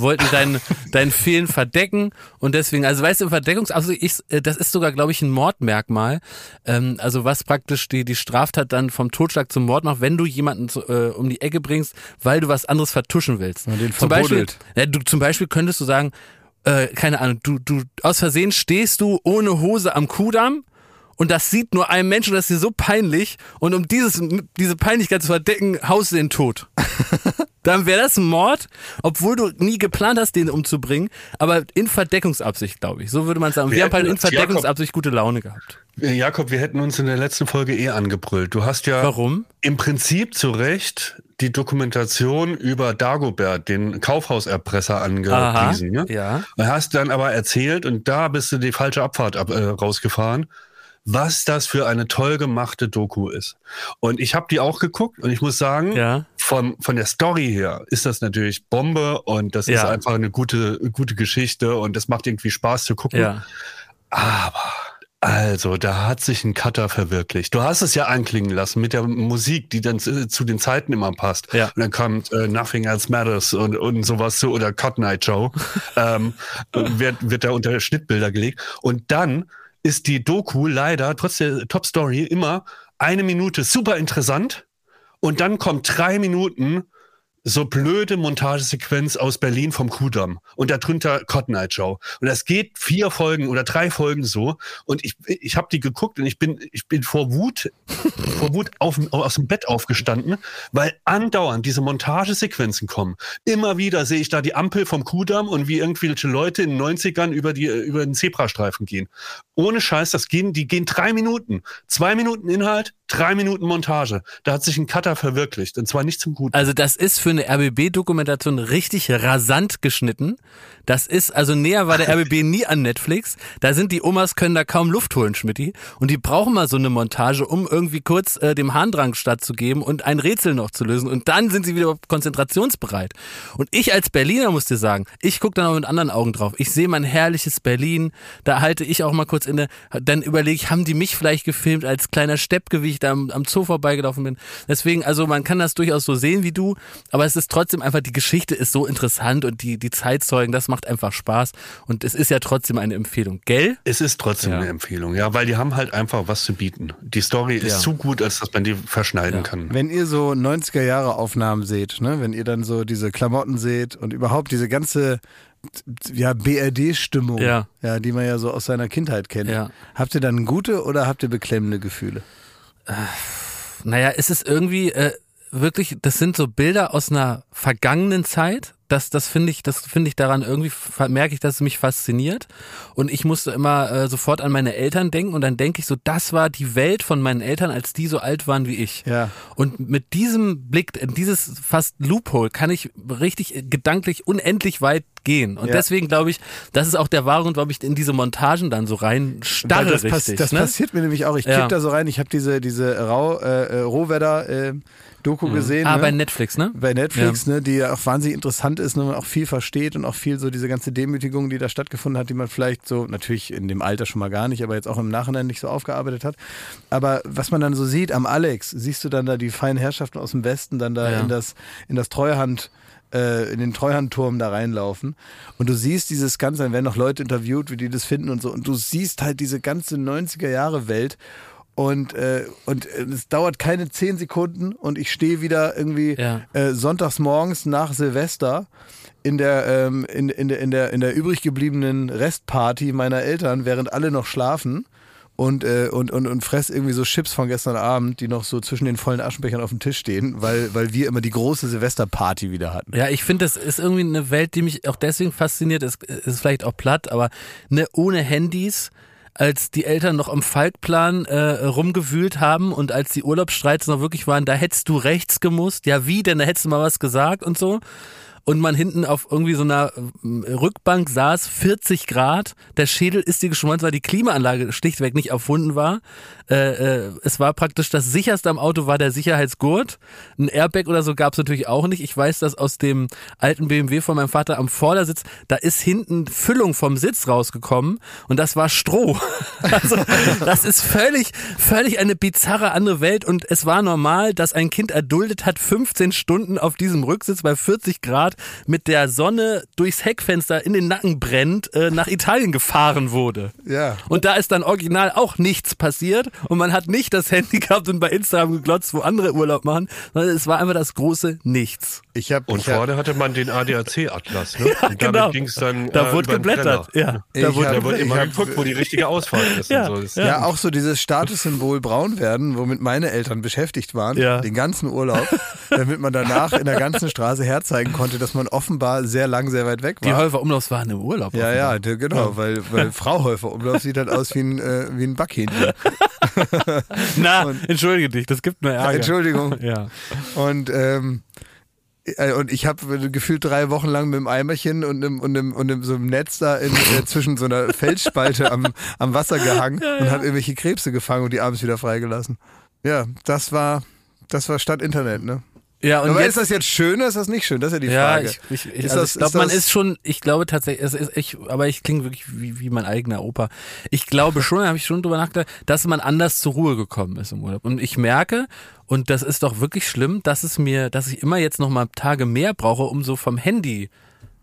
Wollten dein, dein Fehlen verdecken und deswegen, also weißt du, Verdeckungsabsicht, ich, äh, das ist sogar, glaube ich, ein Mordmerkmal. Ähm, also was praktisch die, die Straftat dann vom Totschlag zum Mord macht, wenn du jemanden zu, äh, um die Ecke bringst, weil du was anderes vertuschen willst. Und den zum Beispiel, ja, du, zum Beispiel könntest du sagen, äh, keine Ahnung, du, du aus Versehen stehst du ohne Hose am Kudamm und das sieht nur ein Mensch und das ist dir so peinlich und um dieses, diese Peinlichkeit zu verdecken, haust du den tot. Dann wäre das ein Mord, obwohl du nie geplant hast, den umzubringen, aber in Verdeckungsabsicht, glaube ich. So würde man sagen. Wir, Wir haben halt in uns, Jakob- Verdeckungsabsicht gute Laune gehabt. Äh, Jakob, wir hätten uns in der letzten Folge eh angebrüllt. Du hast ja Warum? im Prinzip zu Recht die Dokumentation über Dagobert, den Kaufhauserpresser, angepriesen. Ne? Ja. Du hast dann aber erzählt, und da bist du die falsche Abfahrt ab, äh, rausgefahren, was das für eine toll gemachte Doku ist. Und ich habe die auch geguckt und ich muss sagen, Ja. von, von der Story her ist das natürlich Bombe und das ist Ja. einfach eine gute, gute Geschichte und das macht irgendwie Spaß zu gucken. Ja. Aber, also, da hat sich ein Cutter verwirklicht. Du hast es ja anklingen lassen mit der Musik, die dann zu, zu den Zeiten immer passt. Ja. Und dann kommt äh, Nothing Else Matters und, und sowas so oder Cut Night Show. ähm, wird, wird da unter Schnittbilder gelegt. Und dann ist die Doku leider, trotz der Top Story, immer eine Minute super interessant. Und dann kommt drei Minuten so blöde Montagesequenz aus Berlin vom Kudamm und darunter Cotton Eye Joe. Und das geht vier Folgen oder drei Folgen so. Und ich, ich habe die geguckt und ich bin, ich bin vor Wut, vor Wut auf, aus dem Bett aufgestanden, weil andauernd diese Montagesequenzen kommen. Immer wieder sehe ich da die Ampel vom Kudamm und wie irgendwelche Leute in den 90ern über, die, über den Zebrastreifen gehen. Ohne Scheiß, das gehen, die gehen drei Minuten. Zwei Minuten Inhalt, drei Minuten Montage. Da hat sich ein Cutter verwirklicht. Und zwar nicht zum Guten. Also das ist für eine RBB-Dokumentation richtig rasant geschnitten. Das ist, also näher war der RBB nie an Netflix. Da sind die Omas können da kaum Luft holen, Schmidti. Und die brauchen mal so eine Montage, um irgendwie kurz äh, dem Harndrang stattzugeben und ein Rätsel noch zu lösen. Und dann sind sie wieder konzentrationsbereit. Und ich als Berliner muss dir sagen, ich gucke dann auch mit anderen Augen drauf. Ich sehe mein herrliches Berlin. Da halte ich auch mal kurz inne. Dann überlege ich, haben die mich vielleicht gefilmt als kleiner Steppke, wie ich da am, am Zoo vorbeigelaufen bin. Deswegen, also man kann das durchaus so sehen wie du, aber es ist trotzdem einfach, die Geschichte ist so interessant und die, die Zeitzeugen, das macht einfach Spaß. Und es ist ja trotzdem eine Empfehlung, gell? Es ist trotzdem Ja. eine Empfehlung, ja, weil die haben halt einfach was zu bieten. Die Story ist Ja. zu gut, als dass man die verschneiden kann. Wenn ihr so 90er Jahre Aufnahmen seht, ne, wenn ihr dann so diese Klamotten seht und überhaupt diese ganze ja, BRD-Stimmung, Ja. ja, die man ja so aus seiner Kindheit kennt. Ja. Habt ihr dann gute oder habt ihr beklemmende Gefühle? Naja, es ist irgendwie äh, wirklich, das sind so Bilder aus einer vergangenen Zeit. Das, das finde ich, das finde ich daran irgendwie merke ich, dass es mich fasziniert. Und ich musste immer äh, sofort an meine Eltern denken und dann denke ich so, das war die Welt von meinen Eltern, als die so alt waren wie ich. Ja. Und mit diesem Blick, in dieses fast Loophole, kann ich richtig gedanklich unendlich weit gehen. Und Ja. deswegen glaube ich, das ist auch der wahre Grund, warum ich in diese Montagen dann so rein starre das, pass- richtig. das ne? passiert mir nämlich auch. Ich Ja. kipp da so rein. Ich habe diese, diese Rau, äh, Rohwedder äh, Doku gesehen. Ah, ne? bei Netflix, ne? bei Netflix, ne, die ja auch wahnsinnig interessant ist, ne, man auch viel versteht und auch viel so diese ganze Demütigung, die da stattgefunden hat, die man vielleicht so, natürlich in dem Alter schon mal gar nicht, aber jetzt auch im Nachhinein nicht so aufgearbeitet hat. Aber was man dann so sieht am Alex, siehst du dann da die feinen Herrschaften aus dem Westen dann da Ja. in das, in das Treuhand, äh, in den Treuhandturm da reinlaufen. Und du siehst dieses Ganze, dann werden noch Leute interviewt, wie die das finden und so. Und du siehst halt diese ganze 90er Jahre Welt. Und, äh, und es dauert keine zehn Sekunden und ich stehe wieder irgendwie Ja. äh, sonntags morgens nach Silvester in der, ähm, in, in, der, in, der, in der übrig gebliebenen Restparty meiner Eltern, während alle noch schlafen und, äh, und, und, und fress irgendwie so Chips von gestern Abend, die noch so zwischen den vollen Aschenbechern auf dem Tisch stehen, weil, weil wir immer die große Silvesterparty wieder hatten. Ja, ich finde, das ist irgendwie eine Welt, die mich auch deswegen fasziniert. Es ist vielleicht auch platt, aber ne, ohne Handys, als die Eltern noch am Falkplan äh, rumgewühlt haben und als die Urlaubsstreits noch wirklich waren, da hättest du rechts gemusst. Ja, wie? Denn da hättest du mal was gesagt und so. Und man hinten auf irgendwie so einer äh, Rückbank saß, 40 Grad, der Schädel ist dir geschmolzen, weil die Klimaanlage schlichtweg nicht erfunden war. Äh, äh, es war praktisch das sicherste am Auto war der Sicherheitsgurt. Ein Airbag oder so gab es natürlich auch nicht. Ich weiß das aus dem alten BMW von meinem Vater am Vordersitz. Da ist hinten Füllung vom Sitz rausgekommen und das war Stroh. Also das ist völlig, völlig eine bizarre andere Welt und es war normal, dass ein Kind erduldet hat, 15 Stunden auf diesem Rücksitz bei 40 Grad mit der Sonne durchs Heckfenster in den Nacken brennt, äh, nach Italien gefahren wurde. Ja. Und da ist dann original auch nichts passiert und man hat nicht das Handy gehabt und bei Instagram geglotzt, wo andere Urlaub machen, sondern es war einfach das große Nichts. Ich habe Und ich hab, vorne hatte man den ADAC-Atlas, ne? und damit genau. ging es dann. Da äh, wurde geblättert. Ja, Ich da wurde hab- Da wurde Ich immer hab- geguckt, wo die richtige Ausfahrt ist. Ja, und so. Ja. Ja, auch so dieses Statussymbol braun werden, womit meine Eltern beschäftigt waren, Ja. den ganzen Urlaub, damit man danach in der ganzen Straße herzeigen konnte, dass man offenbar sehr lang, sehr weit weg Die war. Häufer Umlaufs waren im Urlaub. Ja, offenbar. ja, der, genau, weil, weil Frau Häufer Umlauf sieht halt aus wie ein, äh, wie ein Backhähnchen. Na, entschuldige dich, das gibt mir Ärger. Entschuldigung. Ja. Und, ähm, äh, und ich habe gefühlt drei Wochen lang mit dem Eimerchen und einem, und einem, und einem, so einem Netz da in, äh, zwischen so einer Felsspalte am, am Wasser gehangen und habe irgendwelche Krebse gefangen und die abends wieder freigelassen. Ja, das war, das war statt Internet, ne? Ja, und Aber jetzt, ist das jetzt schön oder ist das nicht schön? Das ist ja die ja, Frage. ich, ich, ich, Ist also das- ich glaube, ist man ist schon, ich glaube tatsächlich, es ist, ich, aber ich klinge wirklich wie, wie mein eigener Opa. Ich glaube schon, da habe ich schon drüber nachgedacht, dass man anders zur Ruhe gekommen ist im Urlaub. Und ich merke, und das ist doch wirklich schlimm, dass es mir, dass ich immer jetzt noch mal Tage mehr brauche, um so vom Handy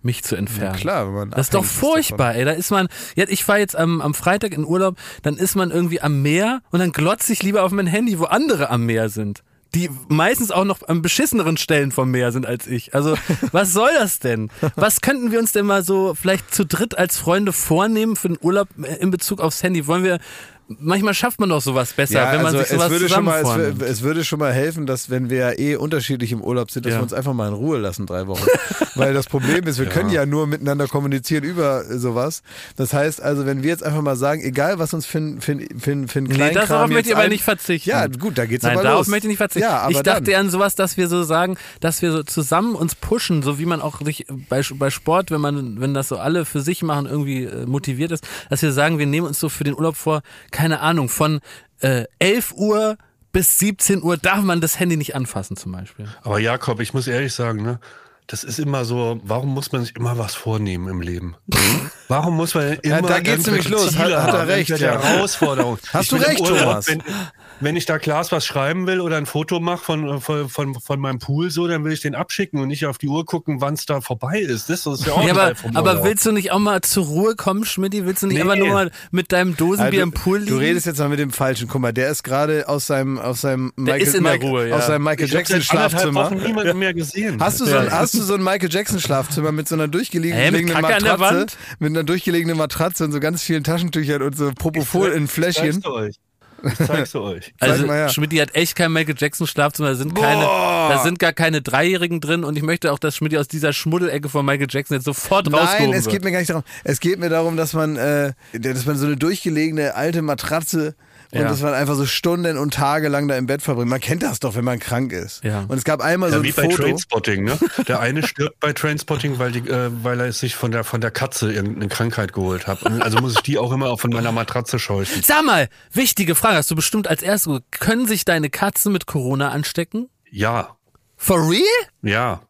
mich zu entfernen. Klar, wenn man Das ist doch furchtbar, ey. Da ist man, ja, ich fahre jetzt am, am Freitag in Urlaub, dann ist man irgendwie am Meer und dann glotze ich lieber auf mein Handy, wo andere am Meer sind. Die meistens auch noch an beschisseneren Stellen vom Meer sind als ich. Also, was soll das denn? Was könnten wir uns denn mal so vielleicht zu dritt als Freunde vornehmen für den Urlaub in Bezug aufs Handy? Wollen wir, manchmal schafft man doch sowas besser, Ja, wenn man also sich sowas es würde, schon mal, es, es würde schon mal helfen, dass wenn wir ja eh unterschiedlich im Urlaub sind, dass Ja. wir uns einfach mal in Ruhe lassen, drei Wochen. Weil das Problem ist, wir können ja nur miteinander kommunizieren über sowas. Das heißt also, wenn wir jetzt einfach mal sagen, egal was uns für für, ein- für ein Nee, Kleinkram darauf möchte ich aber nicht verzichten. Ja, gut, da geht's Nein, aber darauf los. möchte ich nicht verzichten. Ja, aber ich dachte dann. an sowas, dass wir so sagen, dass wir so zusammen uns pushen, so wie man auch sich bei, bei Sport, wenn man, wenn das so alle für sich machen, irgendwie äh, motiviert ist, dass wir sagen, wir nehmen uns so für den Urlaub vor, keine Ahnung, von äh, 11 Uhr bis 17 Uhr darf man das Handy nicht anfassen zum Beispiel. Aber Jakob, ich muss ehrlich sagen, ne? Das ist immer so, warum muss man sich immer was vornehmen im Leben? Warum muss man immer da geht's nämlich los. Hat- hat er recht, ja. Herausforderungen. Hast Ich du recht, Urlaub, Thomas. Wenn, wenn ich da Klaas was schreiben will oder ein Foto mache von, von, von, von meinem Pool, so, dann will ich den abschicken und nicht auf die Uhr gucken, wann es da vorbei ist. Das ist ja auch Ja, ein aber, Teil vom aber willst du nicht auch mal zur Ruhe kommen, Schmidti? Willst du nicht Nee. einfach nur mal mit deinem Dosenbier Also, im Pool liegen? Du redest jetzt mal mit dem Falschen. Guck mal, der ist gerade aus seinem, aus seinem Michael, der Michael, Ruhe, ja. aus seinem Michael ich Jackson Schlafzimmer. Wochen niemanden mehr gesehen. Hast du, so ein, hast du so ein Michael Jackson Schlafzimmer mit so einer durchgelegenen der Matratze, mit einer durchgelegenen Matratze und so ganz vielen Taschentüchern und so Propofol in Fläschchen? Euch. Ich zeig's euch. Also her. Schmidti hat echt kein Michael Jackson Schlafzimmer, da sind keine, da sind gar keine Dreijährigen drin und ich möchte auch, dass Schmidti aus dieser Schmuddelecke von Michael Jackson jetzt sofort Nein, rausgehoben es wird. geht mir gar nicht darum. Es geht mir darum, dass man, äh, dass man so eine durchgelegene alte Matratze und Ja. dass man einfach so Stunden und Tage lang da im Bett verbringt. Man kennt das doch, wenn man krank ist. Ja. Und es gab einmal so Ja, ein wie bei Foto. Trainspotting, ne? Der eine stirbt bei Trainspotting, weil, die, äh, weil er sich von der, von der Katze irgendeine Krankheit geholt hat. Und Also muss ich die auch immer auch von meiner Matratze scheuchen. Sag mal, wichtige Frage, hast du bestimmt als erstes, ge- können sich deine Katzen mit Corona anstecken? Ja, For real? ja.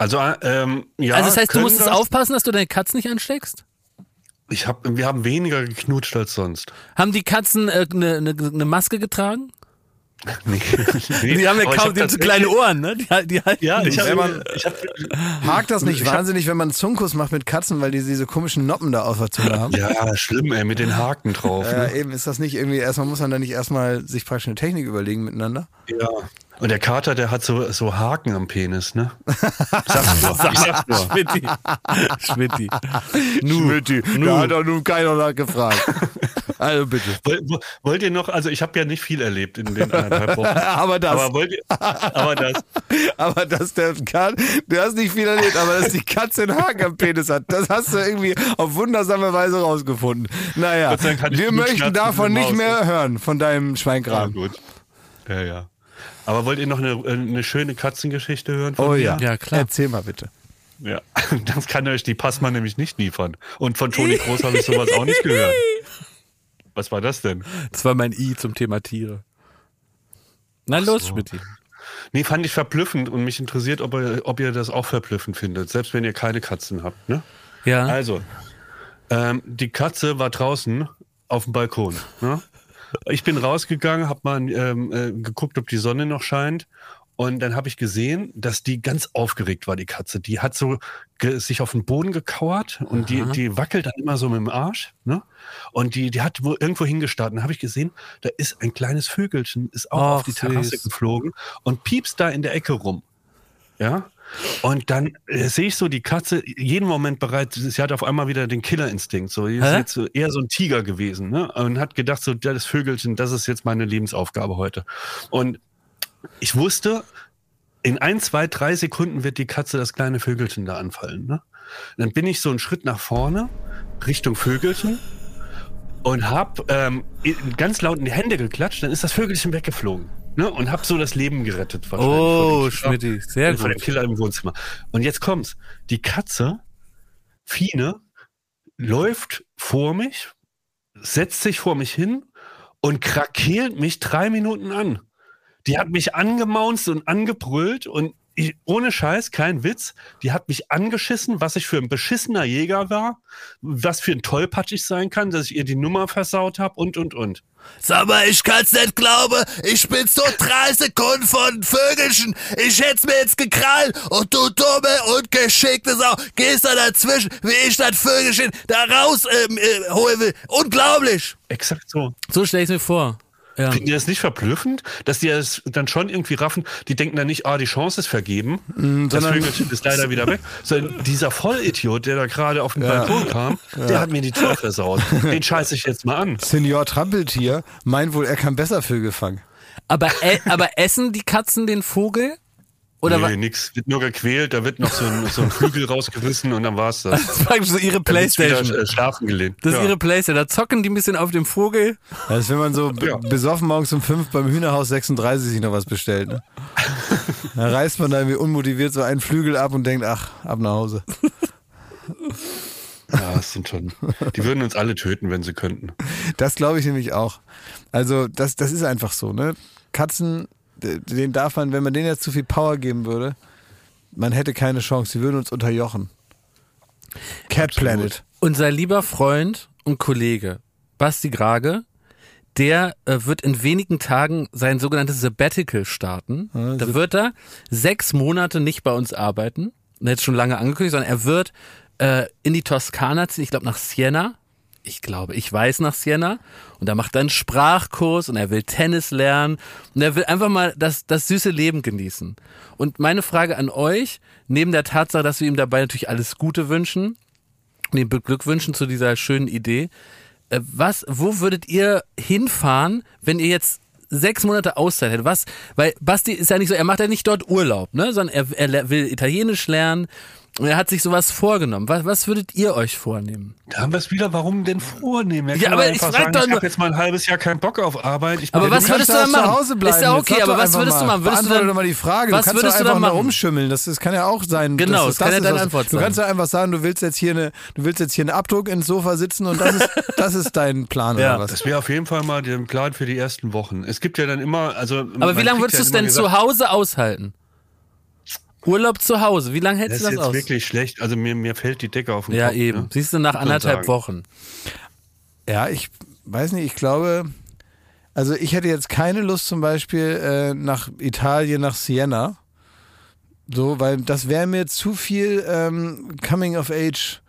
Also, äh, ähm, ja. also das heißt, du musstest das. aufpassen, dass du deine Katzen nicht ansteckst? Ich hab, wir haben weniger geknutscht als sonst. Haben die Katzen eine äh, ne, ne, ne Maske getragen? Nee. nee. Die haben ja kaum hab die haben so tatsächlich- kleine Ohren, ne? Die, die halten Ja, ich nicht. habe ich hab, Hakt das nicht Ich hab- wahnsinnig, wenn man einen Zunkus macht mit Katzen, weil die diese komischen Noppen da auf der Zunge haben? ja, schlimm, ey, mit den Haken drauf. Äh, Ne? eben ist das nicht irgendwie, erstmal muss man da nicht erstmal sich praktisch eine Technik überlegen miteinander? Ja. Und der Kater, der hat so, so Haken am Penis, ne? Sag's nur. Ich sag's nur. Schmidti. Schmidti. Schmidti, da hat doch nun keiner nachgefragt. also bitte. Woll- wo- Wollt ihr noch, also ich habe ja nicht viel erlebt in den anderthalb Wochen. Aber das. Aber wollt ihr, aber das, Aber dass der kann, du hast nicht viel erlebt, aber dass die Katze einen Haken am Penis hat, das hast du irgendwie auf wundersame Weise rausgefunden. Naja, wir möchten davon nicht mehr hören, von deinem ja, Schweinkram. gut. Ja, ja. Aber wollt ihr noch eine, eine schöne Katzengeschichte hören? Von Oh mir? ja. Ja, klar. Erzähl mal bitte. Ja, das kann euch die Passmann nämlich nicht liefern. Und von Toni Groß habe ich sowas auch nicht gehört. Was war das denn? Das war mein I zum Thema Tiere. Na los, so. Schmidt. Nee, fand ich verblüffend und mich interessiert, ob ihr, ob ihr das auch verblüffend findet, selbst wenn ihr keine Katzen habt. Ne? Ja. Also, ähm, die Katze war draußen auf dem Balkon. Ne? Ich bin rausgegangen, habe mal ähm, äh, geguckt, ob die Sonne noch scheint. Und dann habe ich gesehen, dass die ganz aufgeregt war, die Katze. Die hat so sich auf den Boden gekauert und die, die wackelt dann immer so mit dem Arsch. Ne? Und die, die hat wo, irgendwo hingestartet. Dann habe ich gesehen, da ist ein kleines Vögelchen, ist auch Ach, auf die Terrasse süß. geflogen und piepst da in der Ecke rum. Ja. Und dann äh, sehe ich so die Katze jeden Moment bereit. Sie hat auf einmal wieder den Killerinstinkt. So, sie ist Hä? jetzt so eher so ein Tiger gewesen, ne? Und hat gedacht, so, das Vögelchen, das ist jetzt meine Lebensaufgabe heute. Und ich wusste, in ein, zwei, drei Sekunden wird die Katze das kleine Vögelchen da anfallen. Ne? Dann bin ich so einen Schritt nach vorne, Richtung Vögelchen und hab ähm, ganz laut in die Hände geklatscht. Dann ist das Vögelchen weggeflogen. Ne? Und hab so das Leben gerettet. wahrscheinlich Oh, Schmidti, sehr von dem gut. Killer im Wohnzimmer. Und jetzt kommt's. Die Katze, Fine, läuft vor mich, setzt sich vor mich hin und krakeelt mich drei Minuten an. Die hat mich angemaunzt und angebrüllt und ich, ohne Scheiß, kein Witz, die hat mich angeschissen, was ich für ein beschissener Jäger war, was für ein Tollpatsch ich sein kann, dass ich ihr die Nummer versaut habe und, und, und. Sag mal, ich kann's nicht glauben. Ich bin so drei Sekunden von Vögelchen. Ich hätt's mir jetzt gekrallt und du dumme und geschickte Sau gehst da dazwischen, wie ich das Vögelchen da raus ähm, äh, holen will. Unglaublich. Exakt so. So stelle ich mir vor. Ja. Finden die das nicht verblüffend, dass die das dann schon irgendwie raffen? Die denken dann nicht, ah, die Chance ist vergeben, das sondern- Vögelchen ist leider wieder weg. Sondern dieser Vollidiot, der da gerade auf den Balkon kam, der hat mir die Tür versaut. Den scheiße ich jetzt mal an. Senior Trampeltier meint wohl, er kann besser Vögel fangen. Aber, äh, aber essen die Katzen den Vogel? Oder nee, nix. Wird nur gequält, da wird noch so ein, so ein Flügel rausgerissen und dann war's das. das ist praktisch so ihre Playstation. Wieder, äh, schlafen gelehnt. Das ist Ja. ihre Playstation. Da zocken die ein bisschen auf dem Vogel. Das ist, wenn man so Ja. besoffen morgens um fünf beim Hühnerhaus 36 sich noch was bestellt. Ne? Da reißt man da irgendwie unmotiviert so einen Flügel ab und denkt, ach, ab nach Hause. Ja, das sind schon. Die würden uns alle töten, wenn sie könnten. Das glaube ich nämlich auch. Also das, das ist einfach so. Ne? Katzen, d- denen darf man, wenn man denen jetzt zu viel Power geben würde, man hätte keine Chance. Sie würden uns unterjochen. Cat Absolut. Planet. Unser lieber Freund und Kollege Basti Grage, der äh, wird in wenigen Tagen sein sogenanntes Sabbatical starten. da wird er sechs Monate nicht bei uns arbeiten. Er hat schon lange angekündigt, sondern er wird äh, in die Toskana ziehen, ich glaube nach Siena. Ich glaube, ich weiß nach Siena. Und da macht er einen Sprachkurs und er will Tennis lernen. Und er will einfach mal das, das süße Leben genießen. Und meine Frage an euch, neben der Tatsache, dass wir ihm dabei natürlich alles Gute wünschen, und ihm beglückwünschen zu dieser schönen Idee. Äh, Was, wo würdet ihr hinfahren, wenn ihr jetzt sechs Monate Auszeit hättet? Was, weil Basti ist ja nicht so, er macht ja nicht dort Urlaub, ne, sondern er, er will Italienisch lernen und er hat sich sowas vorgenommen. Was, was würdet ihr euch vornehmen? Da haben wir es wieder, warum denn vornehmen? Er Ja, aber ich einfach frag sagen, doch ich nur- habe jetzt mal ein halbes Jahr keinen Bock auf Arbeit. Ich Aber bin- was Du kannst würdest du doch dann zu machen? Hause bleiben. Ist ja okay, aber was einfach würdest du mal. machen? Würdest du Beantworte dann- doch mal die Frage. was du kannst würdest du einfach dann mal rumschimmeln. Das, das kann ja auch sein. Genau, dass das kann ja ist, deine Antwort Du sein. kannst ja einfach sagen, du willst jetzt hier eine, du willst jetzt hier einen Abdruck ins Sofa sitzen und das ist, das ist dein Plan Ja. oder was? Das wäre auf jeden Fall mal der Plan für die ersten Wochen. Es gibt ja dann immer, also. Aber wie lange würdest du es denn zu Hause aushalten? Urlaub zu Hause, wie lange Das hältst ist du das jetzt aus? wirklich schlecht. Also mir, mir fällt die Decke auf den ja, Kopf. eben. Ne? Siehst du, nach anderthalb sagen. Wochen. Ja, ich weiß nicht, ich glaube, also ich hätte jetzt keine Lust zum Beispiel äh, nach Italien, nach Siena. So, weil das wäre mir zu viel ähm, Coming of Age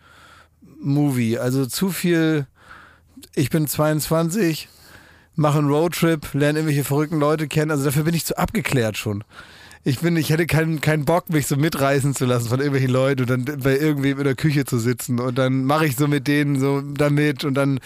Movie. Also zu viel, ich bin 22, mache einen Roadtrip, lerne irgendwelche verrückten Leute kennen. Also dafür bin ich zu abgeklärt schon. Ich bin, ich hätte keinen, keinen Bock, mich so mitreißen zu lassen von irgendwelchen Leuten und dann bei irgendwem in der Küche zu sitzen und dann mache ich so mit denen so damit und dann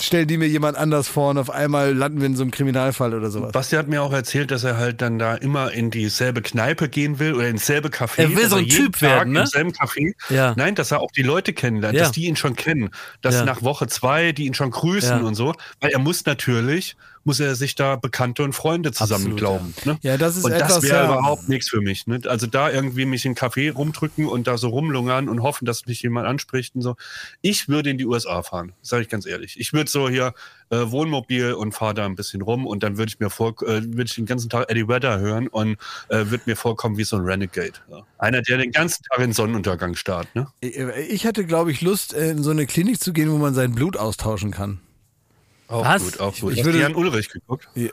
stellen die mir jemand anders vor und auf einmal landen wir in so einem Kriminalfall oder sowas. Basti hat mir auch erzählt, dass er halt dann da immer in dieselbe Kneipe gehen will oder ins selbe Café. Er will dass so ein Typ Tag werden, ne? Im selben Café. Ja. Nein, dass er auch die Leute kennenlernt, Ja. dass die ihn schon kennen. Dass Ja. nach Woche zwei die ihn schon grüßen Ja. und so. Weil er muss natürlich, muss er sich da Bekannte und Freunde zusammen Absolut, glauben. Ne? Ja, das ist und etwas, das wäre ja. überhaupt nichts für mich. Ne? Also da irgendwie mich in Café rumdrücken und da so rumlungern und hoffen, dass mich jemand anspricht und so. Ich würde in die USA fahren, sage ich ganz ehrlich. Ich würde so hier äh, Wohnmobil und fahre da ein bisschen rum und dann würde ich mir vor, äh, würde ich den ganzen Tag Eddie Vedder hören und äh, würde mir vorkommen wie so ein Renegade. Ja. Einer, der den ganzen Tag in Sonnenuntergang starrt. Ne? Ich hätte, glaube ich, Lust, äh, in so eine Klinik zu gehen, wo man sein Blut austauschen kann. Auch Was? gut, auch gut. Ich Hast würde- Jan Ulrich geguckt? Äh,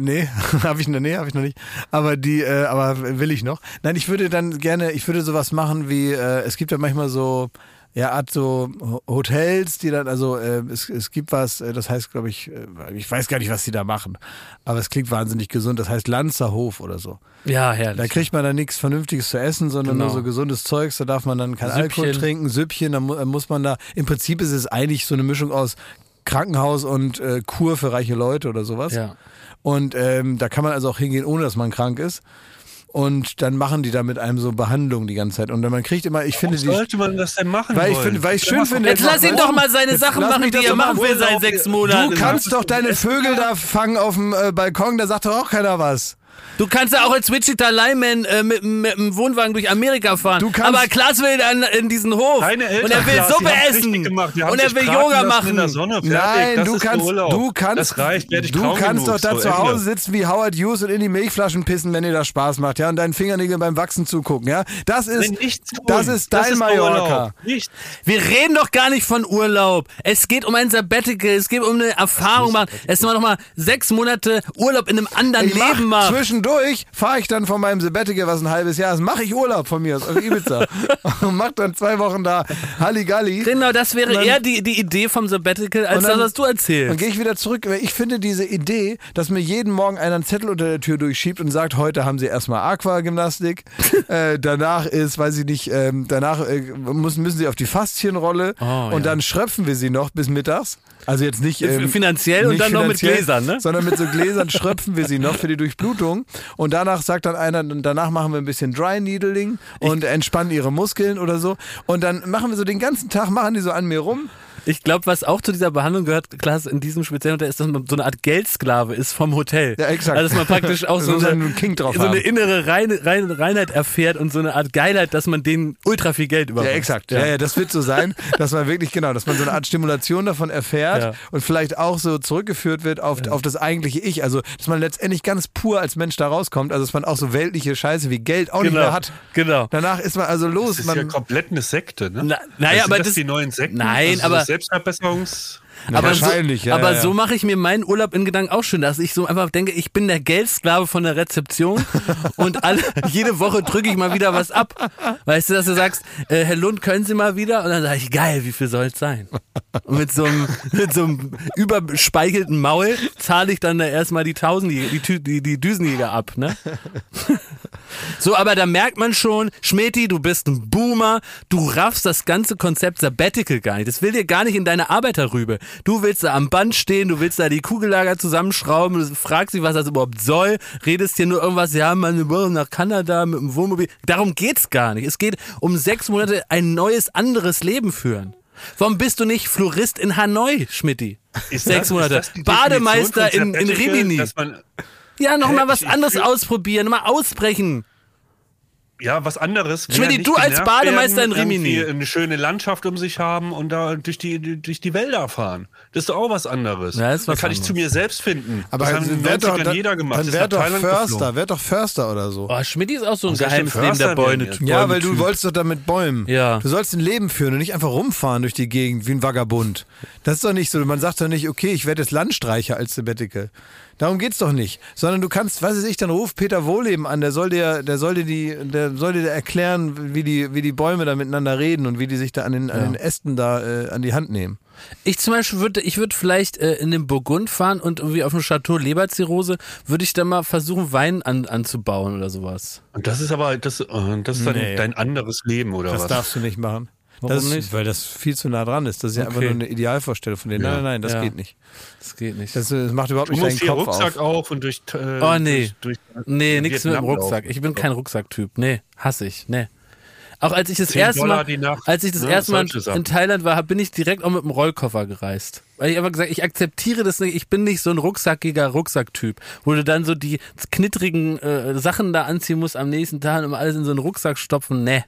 nee, habe ich noch, nee, habe ich noch nicht. Aber die, äh, aber will ich noch. Nein, ich würde dann gerne, ich würde sowas machen wie, äh, es gibt ja manchmal so, ja, Art so Ho- Hotels, die dann, also äh, es, es gibt was, äh, das heißt, glaube ich, äh, ich weiß gar nicht, was die da machen, aber es klingt wahnsinnig gesund. Das heißt Lanzerhof oder so. Ja, Da herrlich. kriegt man dann nichts Vernünftiges zu essen, sondern Genau. nur so gesundes Zeugs. Da darf man dann kein Süppchen. Alkohol trinken, Süppchen. Da mu äh, muss man da. Im Prinzip ist es eigentlich so eine Mischung aus Krankenhaus und äh, Kur für reiche Leute oder sowas. Ja. Und ähm, da kann man also auch hingehen, ohne dass man krank ist. Und dann machen die da mit einem so Behandlungen die ganze Zeit. Und man kriegt immer, ich finde die. Sollte man das denn machen Weil ich wollen? finde, weil ich schön finde. Jetzt lass ihn doch mal seine Sachen machen, die er machen. will seit sechs Monaten. Du kannst doch deine Vögel da fangen auf dem äh, Balkon, da sagt doch auch keiner was. Du kannst ja auch als Wichita Lineman äh, mit, mit dem Wohnwagen durch Amerika fahren. Du kannst- Aber Klaas will dann in diesen Hof. Deine Eltern, und er will Klaas, Suppe essen. Und er will Yoga machen. In der Sonne. Fertig. Nein, das du kannst, Urlaub. du kannst, Das reicht, du kannst genug. doch da So, zu Hause Ende. sitzen wie Howard Hughes und in die Milchflaschen pissen, wenn dir das Spaß macht, ja, und deinen Fingernägeln beim Wachsen zugucken, ja. Das ist, das ist Das dein ist Mallorca. Wir reden doch gar nicht von Urlaub. Es geht um ein Sabbatical. Es geht um eine Erfahrung machen. Es ist mal noch mal sechs Monate Urlaub in einem anderen Ich Leben machen. Zwischendurch fahre ich dann von meinem Sabbatical, was ein halbes Jahr ist, mache ich Urlaub von mir aus auf Ibiza und mach dann zwei Wochen da Halligalli. Genau, das wäre Und dann- eher die, die Idee vom Sabbatical, als Und dann- das, was du Dann erzählst. gehe ich wieder zurück. weil Ich finde diese Idee, dass mir jeden Morgen einer einen Zettel unter der Tür durchschiebt und sagt, heute haben sie erstmal Aquagymnastik, äh, danach ist, weiß ich nicht, ähm, danach äh, müssen, müssen sie auf die Faszienrolle Oh, und ja. dann schröpfen wir sie noch bis mittags. Also jetzt nicht ähm, Finanziell und nicht dann noch mit Gläsern, ne? Sondern mit so Gläsern schröpfen wir sie noch für die Durchblutung. Und danach sagt dann einer, danach machen wir ein bisschen Dry Needling und entspannen ihre Muskeln oder so. Und dann machen wir so den ganzen Tag, machen die so an mir rum. Ich glaube, was auch zu dieser Behandlung gehört, Klaas, in diesem speziellen Hotel, ist, dass man so eine Art Geldsklave ist vom Hotel. Ja, exakt. Also, dass man praktisch auch so muss eine, einen King drauf so eine innere Rein, Rein, Reinheit erfährt und so eine Art Geilheit, dass man denen ultra viel Geld Ja, überweist. exakt. Ja. ja, das wird so sein, dass man wirklich, genau, dass man so eine Art Stimulation davon erfährt Ja. und vielleicht auch so zurückgeführt wird auf, auf das eigentliche Ich. Also, dass man letztendlich ganz pur als Mensch da rauskommt. Also, dass man auch so weltliche Scheiße wie Geld auch nicht Genau. mehr hat. Genau. Danach ist man also los. Das ist ja Man, komplett eine Sekte, ne? Na- naja, Also aber sind das, das- die neuen Sekten. Nein, also aber- So Selbstverbesserungs. Aber so, wahrscheinlich, ja, aber ja, so mache ich mir meinen Urlaub in Gedanken auch schön, dass ich so einfach denke, ich bin der Geldsklave von der Rezeption und alle, jede Woche drücke ich mal wieder was ab. Weißt du, dass du sagst, äh, Herr Lund, können Sie mal wieder? Und dann sage ich, geil, wie viel soll es sein? Und mit so einem, mit so einem überspeichelten Maul zahle ich dann da erstmal die Tausendjäger, die, die, die Düsenjäger ab, ne? So, aber da merkt man schon, Schmeti, du bist ein Boomer, du raffst das ganze Konzept Sabbatical gar nicht. Das will dir gar nicht in deine Arbeiterrübe. Du willst da am Band stehen, du willst da die Kugellager zusammenschrauben, du fragst dich, was das überhaupt soll, redest hier nur irgendwas, ja, meine Woche nach Kanada mit dem Wohnmobil. Darum geht's gar nicht. Es geht um sechs Monate ein neues, anderes Leben führen. Warum bist du nicht Florist in Hanoi, Schmidti? Sechs Monate. Bademeister in, in Rimini. Ja, nochmal was ich- anderes ich- ausprobieren, mal ausbrechen. Ja, was anderes. will Schmidti, ja du als Bademeister in werden, Rimini. irgendwie Eine schöne Landschaft um sich haben und da durch die, durch die Wälder fahren. Das ist doch auch was anderes. Ja, was da kann ich anderes. zu mir selbst finden. aber das haben in 90ern dann- jeder gemacht. Dann wär doch Thailand Förster, geflogen. doch Förster oder so. Oh, Schmidt ist auch so ein ich geheimes Leben der Bäume. Ja, weil du wolltest doch damit bäumen. Ja. Du sollst ein Leben führen und nicht einfach rumfahren durch die Gegend wie ein Vagabund. Das ist doch nicht so. Man sagt doch nicht, okay, ich werde jetzt Landstreicher als Sabbatical. Darum geht's doch nicht. Sondern du kannst, weiß ich, dann ruf Peter Wohleben an, der soll dir, der soll dir die, der soll dir erklären, wie die, wie die Bäume da miteinander reden und wie die sich da an den, an den Ästen da äh, an die Hand nehmen. Ich zum Beispiel würde, ich würde vielleicht äh, in den Burgund fahren und irgendwie auf dem Chateau Leberzirrhose würde ich dann mal versuchen, Wein an, anzubauen oder sowas. Und das ist aber, das, äh, das ist dann Nee. dein anderes Leben, oder Das was? darfst du nicht machen. Warum das, nicht? Weil das viel zu nah dran ist. Das ist ja einfach nur eine Idealvorstellung von denen. Ja. Nein, nein, nein, das Ja. geht nicht. Das geht nicht. Das, äh, das macht überhaupt Du nicht deinen Kopf Rucksack auf. auf und durch. Äh, Oh, nee. Durch, durch nee, nichts mit dem Rucksack. Ich bin kein Rucksacktyp. Nee, hasse ich. Nee. Auch als ich das 10 erste Mal, Nacht, als ich das ne, erste Mal in Thailand war, bin ich direkt auch mit dem Rollkoffer gereist. Weil ich einfach gesagt, ich akzeptiere das nicht. Ich bin nicht so ein rucksackiger Rucksacktyp, wo du dann so die knittrigen äh, Sachen da anziehen musst am nächsten Tag und alles in so einen Rucksack stopfen. Nee.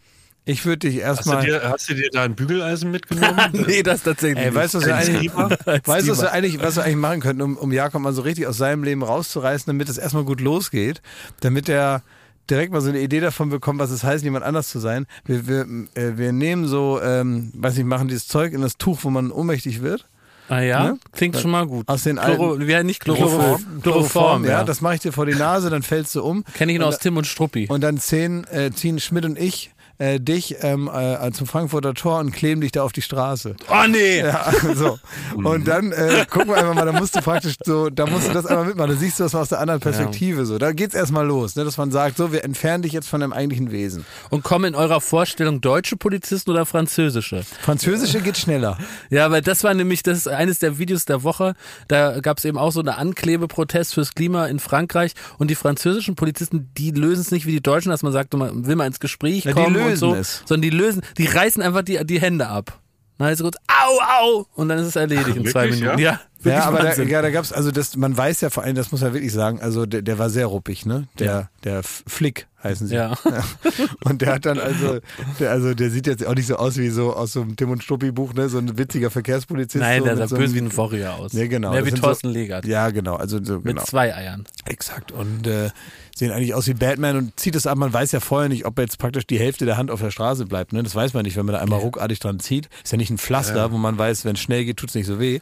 Ich würde dich Hast erstmal. dir, hast du dir da ein Bügeleisen mitgenommen? nee, das tatsächlich Ey, weißt du, was wir eigentlich, weißt, du, was wir eigentlich, was wir eigentlich machen könnten, um, um Jakob mal so richtig aus seinem Leben rauszureißen, damit es erstmal gut losgeht, damit er direkt mal so eine Idee davon bekommt, was es heißt, jemand anders zu sein. Wir, wir, äh, wir nehmen so, ähm, weiß nicht, machen dieses Zeug in das Tuch, wo man ohnmächtig wird. Ah ja, Ne? klingt schon mal gut. Aus den Chloro, alten ja, nicht Chloroform. Chloroform, ja. Das mache ich dir vor die Nase, dann fällst du um. Kenne ich Und aus Tim und Struppi. Und dann ziehen, äh, ziehen Schmidt und ich äh, dich ähm, äh, zum Frankfurter Tor und kleben dich da auf die Straße. Oh nee! Ja, so. Und dann äh, gucken wir einfach mal, da musst du praktisch so, da musst du das einmal mitmachen. Da siehst du das mal aus der anderen Perspektive. So, da geht's erstmal los, ne, dass man sagt, so, wir entfernen dich jetzt von deinem eigentlichen Wesen. Und kommen in eurer Vorstellung deutsche Polizisten oder französische? Französische geht schneller. Ja, weil das war nämlich das ist eines der Videos der Woche. Da gab es eben auch so eine Anklebeprotest fürs Klima in Frankreich und die französischen Polizisten, die lösen es nicht wie die Deutschen, dass man sagt, man will mal ins Gespräch Ja, kommen und so, es. sondern die lösen, die reißen einfach die, die Hände ab. Dann heißt es kurz, au, au, und dann ist es erledigt in zwei Minuten. Ja, wirklich Ja, aber da, ja, da gab's also das, man weiß ja vor allem, das muss man wirklich sagen, also der, der war sehr ruppig, ne? Der, der F- Flick heißen sie. Ja. Und der hat dann also, der, also der sieht jetzt auch nicht so aus wie so aus so einem Tim und Struppi Buch, ne? So ein witziger Verkehrspolizist. Nein, so der mit sah so böse wie ein Warrior aus. Ja, genau. Mehr wie Thorsten so, Legert. Ja, genau. Also so, Mit genau. zwei Eiern. Exakt. Und äh, sehen eigentlich aus wie Batman und zieht es ab. Man weiß ja vorher nicht, ob jetzt praktisch die Hälfte der Hand auf der Straße bleibt. Ne? Das weiß man nicht, wenn man da einmal ruckartig dran zieht. Ist ja nicht ein Pflaster, wo man weiß, wenn es schnell geht, tut's nicht so weh.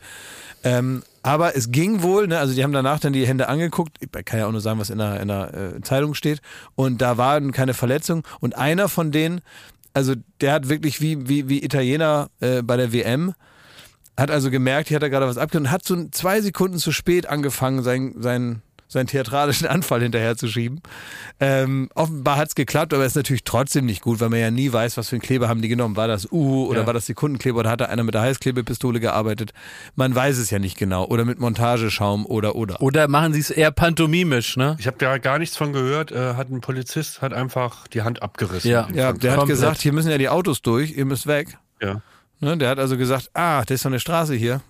Ähm, aber es ging wohl, ne? also die haben danach dann die Hände angeguckt. Ich kann ja auch nur sagen, was in der, in der äh, Zeitung steht. Und da waren keine Verletzungen. Und einer von denen, also der hat wirklich wie, wie, wie Italiener äh, bei der WM, hat also gemerkt, hier hat er gerade was abgenommen, hat so zwei Sekunden zu spät angefangen, sein, sein, seinen theatralischen Anfall hinterherzuschieben. Ähm, offenbar hat's geklappt, aber es ist natürlich trotzdem nicht gut, weil man ja nie weiß, was für einen Kleber haben die genommen. War das U oder Ja. war das Sekundenkleber oder hat da einer mit der Heißklebepistole gearbeitet? Man weiß es ja nicht genau. Oder mit Montageschaum oder oder. Oder machen sie es eher pantomimisch, ne? Ich habe da gar nichts von gehört. Äh, hat ein Polizist hat einfach die Hand abgerissen. Ja. Ja, der hat gesagt, hier müssen ja die Autos durch, ihr müsst weg. ja. Ne, der hat also gesagt, ah, das ist doch eine Straße hier.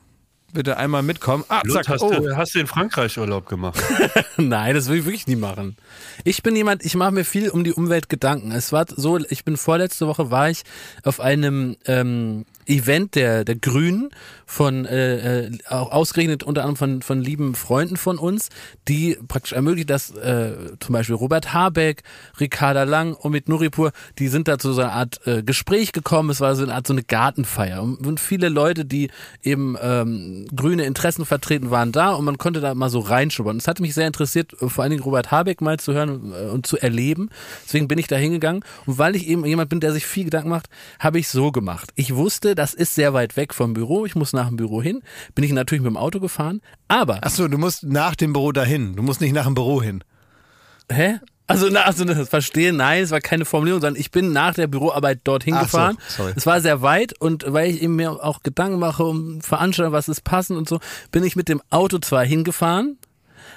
Bitte einmal mitkommen. Ah, Lutz, zack, hast, oh. du, hast du in Frankreich Urlaub gemacht? Nein, das will ich wirklich nie machen. Ich bin jemand, ich mache mir viel um die Umwelt Gedanken. Es war so, ich bin vorletzte Woche war ich auf einem ähm, Event der der Grünen von äh, äh, auch ausgerechnet unter anderem von von lieben Freunden von uns, die praktisch ermöglicht, dass äh, zum Beispiel Robert Habeck, Ricarda Lang und mit Nuripur, die sind da zu so einer Art äh, Gespräch gekommen. Es war so eine Art so eine Gartenfeier und, viele Leute, die eben ähm, grüne Interessen vertreten waren da und man konnte da mal so reinschubbern. Es hat mich sehr interessiert, äh, vor allen Dingen Robert Habeck mal zu hören äh, und zu erleben. Deswegen bin ich da hingegangen und weil ich eben jemand bin, der sich viel Gedanken macht, habe ich so gemacht. Ich wusste, das ist sehr weit weg vom Büro. Ich muss nach dem Büro hin. Bin ich natürlich mit dem Auto gefahren. Aber Ach so, du musst nach dem Büro dahin. Du musst nicht nach dem Büro hin. Hä? Also, na, also das verstehe, nein, es war keine Formulierung, sondern ich bin nach der Büroarbeit dorthin Ach so, gefahren. sorry. Es war sehr weit und weil ich eben mir auch Gedanken mache um Veranstaltungen, was ist passend und so, bin ich mit dem Auto zwar hingefahren,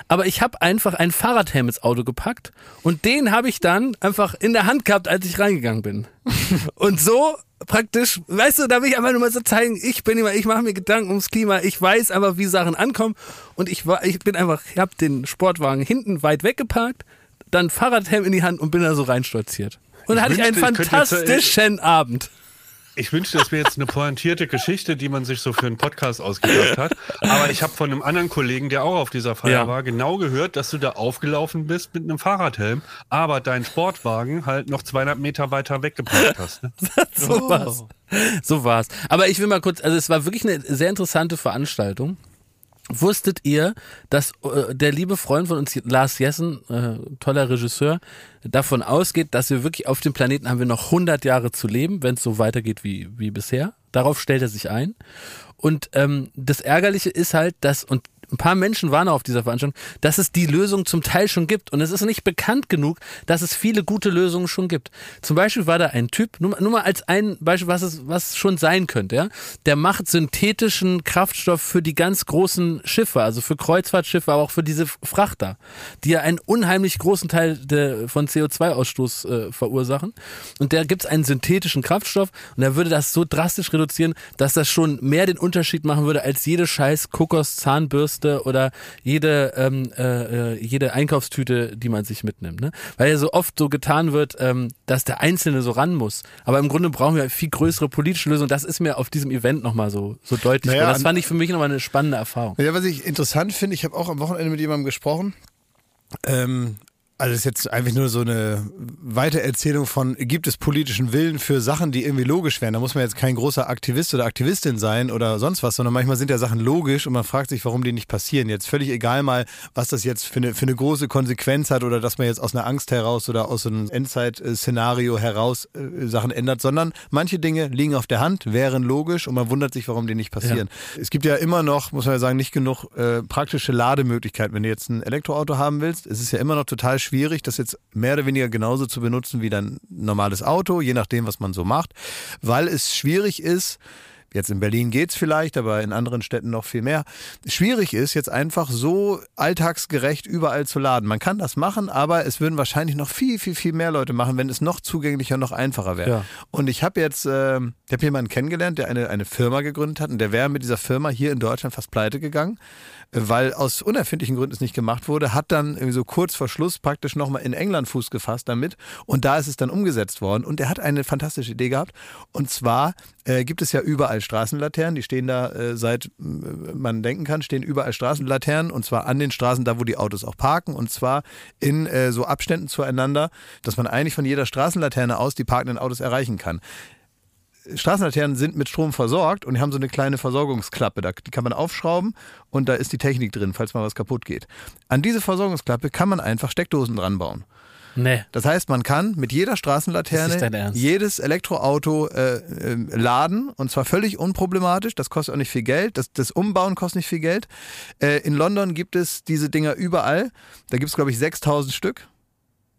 aber ich habe einfach ein Fahrradhelm ins Auto gepackt und den habe ich dann einfach in der Hand gehabt, als ich reingegangen bin. Und so praktisch, weißt du, da will ich einfach nur mal so zeigen, ich bin immer, ich mache mir Gedanken ums Klima, ich weiß aber, wie Sachen ankommen und ich war, ich bin einfach, ich habe den Sportwagen hinten weit weggeparkt, dann Fahrradhelm in die Hand und bin da so reinstolziert. Und dann hatte ich einen wünschte, ich jetzt, fantastischen Abend. Ich wünschte, das wäre jetzt eine pointierte Geschichte, die man sich so für einen Podcast ausgedacht hat. Aber ich habe von einem anderen Kollegen, der auch auf dieser Feier Ja. war, genau gehört, dass du da aufgelaufen bist mit einem Fahrradhelm, aber deinen Sportwagen halt noch 200 Meter weiter weggeparkt hast. Ne? So war's. So war's. Aber ich will mal kurz, also es war wirklich eine sehr interessante Veranstaltung. Wusstet ihr, dass äh, der liebe Freund von uns, Lars Jessen, äh, toller Regisseur, davon ausgeht, dass wir wirklich auf dem Planeten haben wir noch 100 Jahre zu leben, wenn es so weitergeht wie, wie bisher. Darauf stellt er sich ein. Und ähm, das Ärgerliche ist halt, dass, und ein paar Menschen waren auf dieser Veranstaltung, dass es die Lösung zum Teil schon gibt. Und es ist nicht bekannt genug, dass es viele gute Lösungen schon gibt. Zum Beispiel war da ein Typ, nur, nur mal als ein Beispiel, was es was schon sein könnte, ja, der macht synthetischen Kraftstoff für die ganz großen Schiffe, also für Kreuzfahrtschiffe, aber auch für diese Frachter, die ja einen unheimlich großen Teil der, von CO2-Ausstoß äh, verursachen. Und da gibt es einen synthetischen Kraftstoff und er würde das so drastisch reduzieren, dass das schon mehr den Unterschied machen würde als jede scheiß Kokos-Zahnbürste oder jede, ähm, äh, äh, jede Einkaufstüte, die man sich mitnimmt. Ne? Weil ja so oft so getan wird, ähm, dass der Einzelne so ran muss. Aber im Grunde brauchen wir viel größere politische Lösungen. Das ist mir auf diesem Event nochmal so, so deutlich. Naja, das an- fand ich für mich nochmal eine spannende Erfahrung. Ja, was ich interessant finde, ich habe auch am Wochenende mit jemandem gesprochen. Ähm, also das ist jetzt einfach nur so eine Weitererzählung von, gibt es politischen Willen für Sachen, die irgendwie logisch wären. Da muss man jetzt kein großer Aktivist oder Aktivistin sein oder sonst was, sondern manchmal sind ja Sachen logisch und man fragt sich, warum die nicht passieren. Jetzt völlig egal mal, was das jetzt für eine, für eine große Konsequenz hat oder dass man jetzt aus einer Angst heraus oder aus so einem Endzeit-Szenario heraus äh, Sachen ändert, sondern manche Dinge liegen auf der Hand, wären logisch und man wundert sich, warum die nicht passieren. Es gibt ja immer noch, muss man ja sagen, nicht genug äh, praktische Lademöglichkeiten. Wenn du jetzt ein Elektroauto haben willst, ist es ja immer noch total schwierig, das jetzt mehr oder weniger genauso zu benutzen wie dein normales Auto, je nachdem, was man so macht, weil es schwierig ist, Jetzt in Berlin geht's vielleicht, aber in anderen Städten noch viel mehr. Schwierig ist, jetzt einfach so alltagsgerecht überall zu laden. Man kann das machen, aber es würden wahrscheinlich noch viel, viel, viel mehr Leute machen, wenn es noch zugänglicher, noch einfacher wäre. Ja. Und ich habe jetzt, äh, ich habe jemanden kennengelernt, der eine, eine Firma gegründet hat und der wäre mit dieser Firma hier in Deutschland fast pleite gegangen, äh, weil aus unerfindlichen Gründen es nicht gemacht wurde, hat dann irgendwie so kurz vor Schluss praktisch nochmal in England Fuß gefasst damit und da ist es dann umgesetzt worden und er hat eine fantastische Idee gehabt und zwar äh, gibt es ja überall Straßenlaternen, die stehen da äh, seit äh, man denken kann, stehen überall Straßenlaternen und zwar an den Straßen, da wo die Autos auch parken und zwar in äh, so Abständen zueinander, dass man eigentlich von jeder Straßenlaterne aus die parkenden Autos erreichen kann. Straßenlaternen sind mit Strom versorgt und die haben so eine kleine Versorgungsklappe. Da, die kann man aufschrauben und da ist die Technik drin, falls mal was kaputt geht. An diese Versorgungsklappe kann man einfach Steckdosen dran bauen. Nee. Das heißt, man kann mit jeder Straßenlaterne jedes Elektroauto äh, äh, laden und zwar völlig unproblematisch. Das kostet auch nicht viel Geld. Das, das Umbauen kostet nicht viel Geld. Äh, in London gibt es diese Dinger überall. Da gibt es, glaube ich, 6000 Stück.